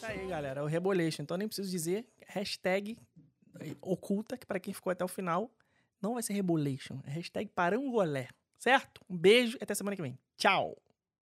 É isso aí, galera. O Rebolation. Então nem preciso dizer. Hashtag oculta, que pra quem ficou até o final, não vai ser Rebolation. É hashtag Parangolé. Certo? Um beijo e até semana que vem. Tchau.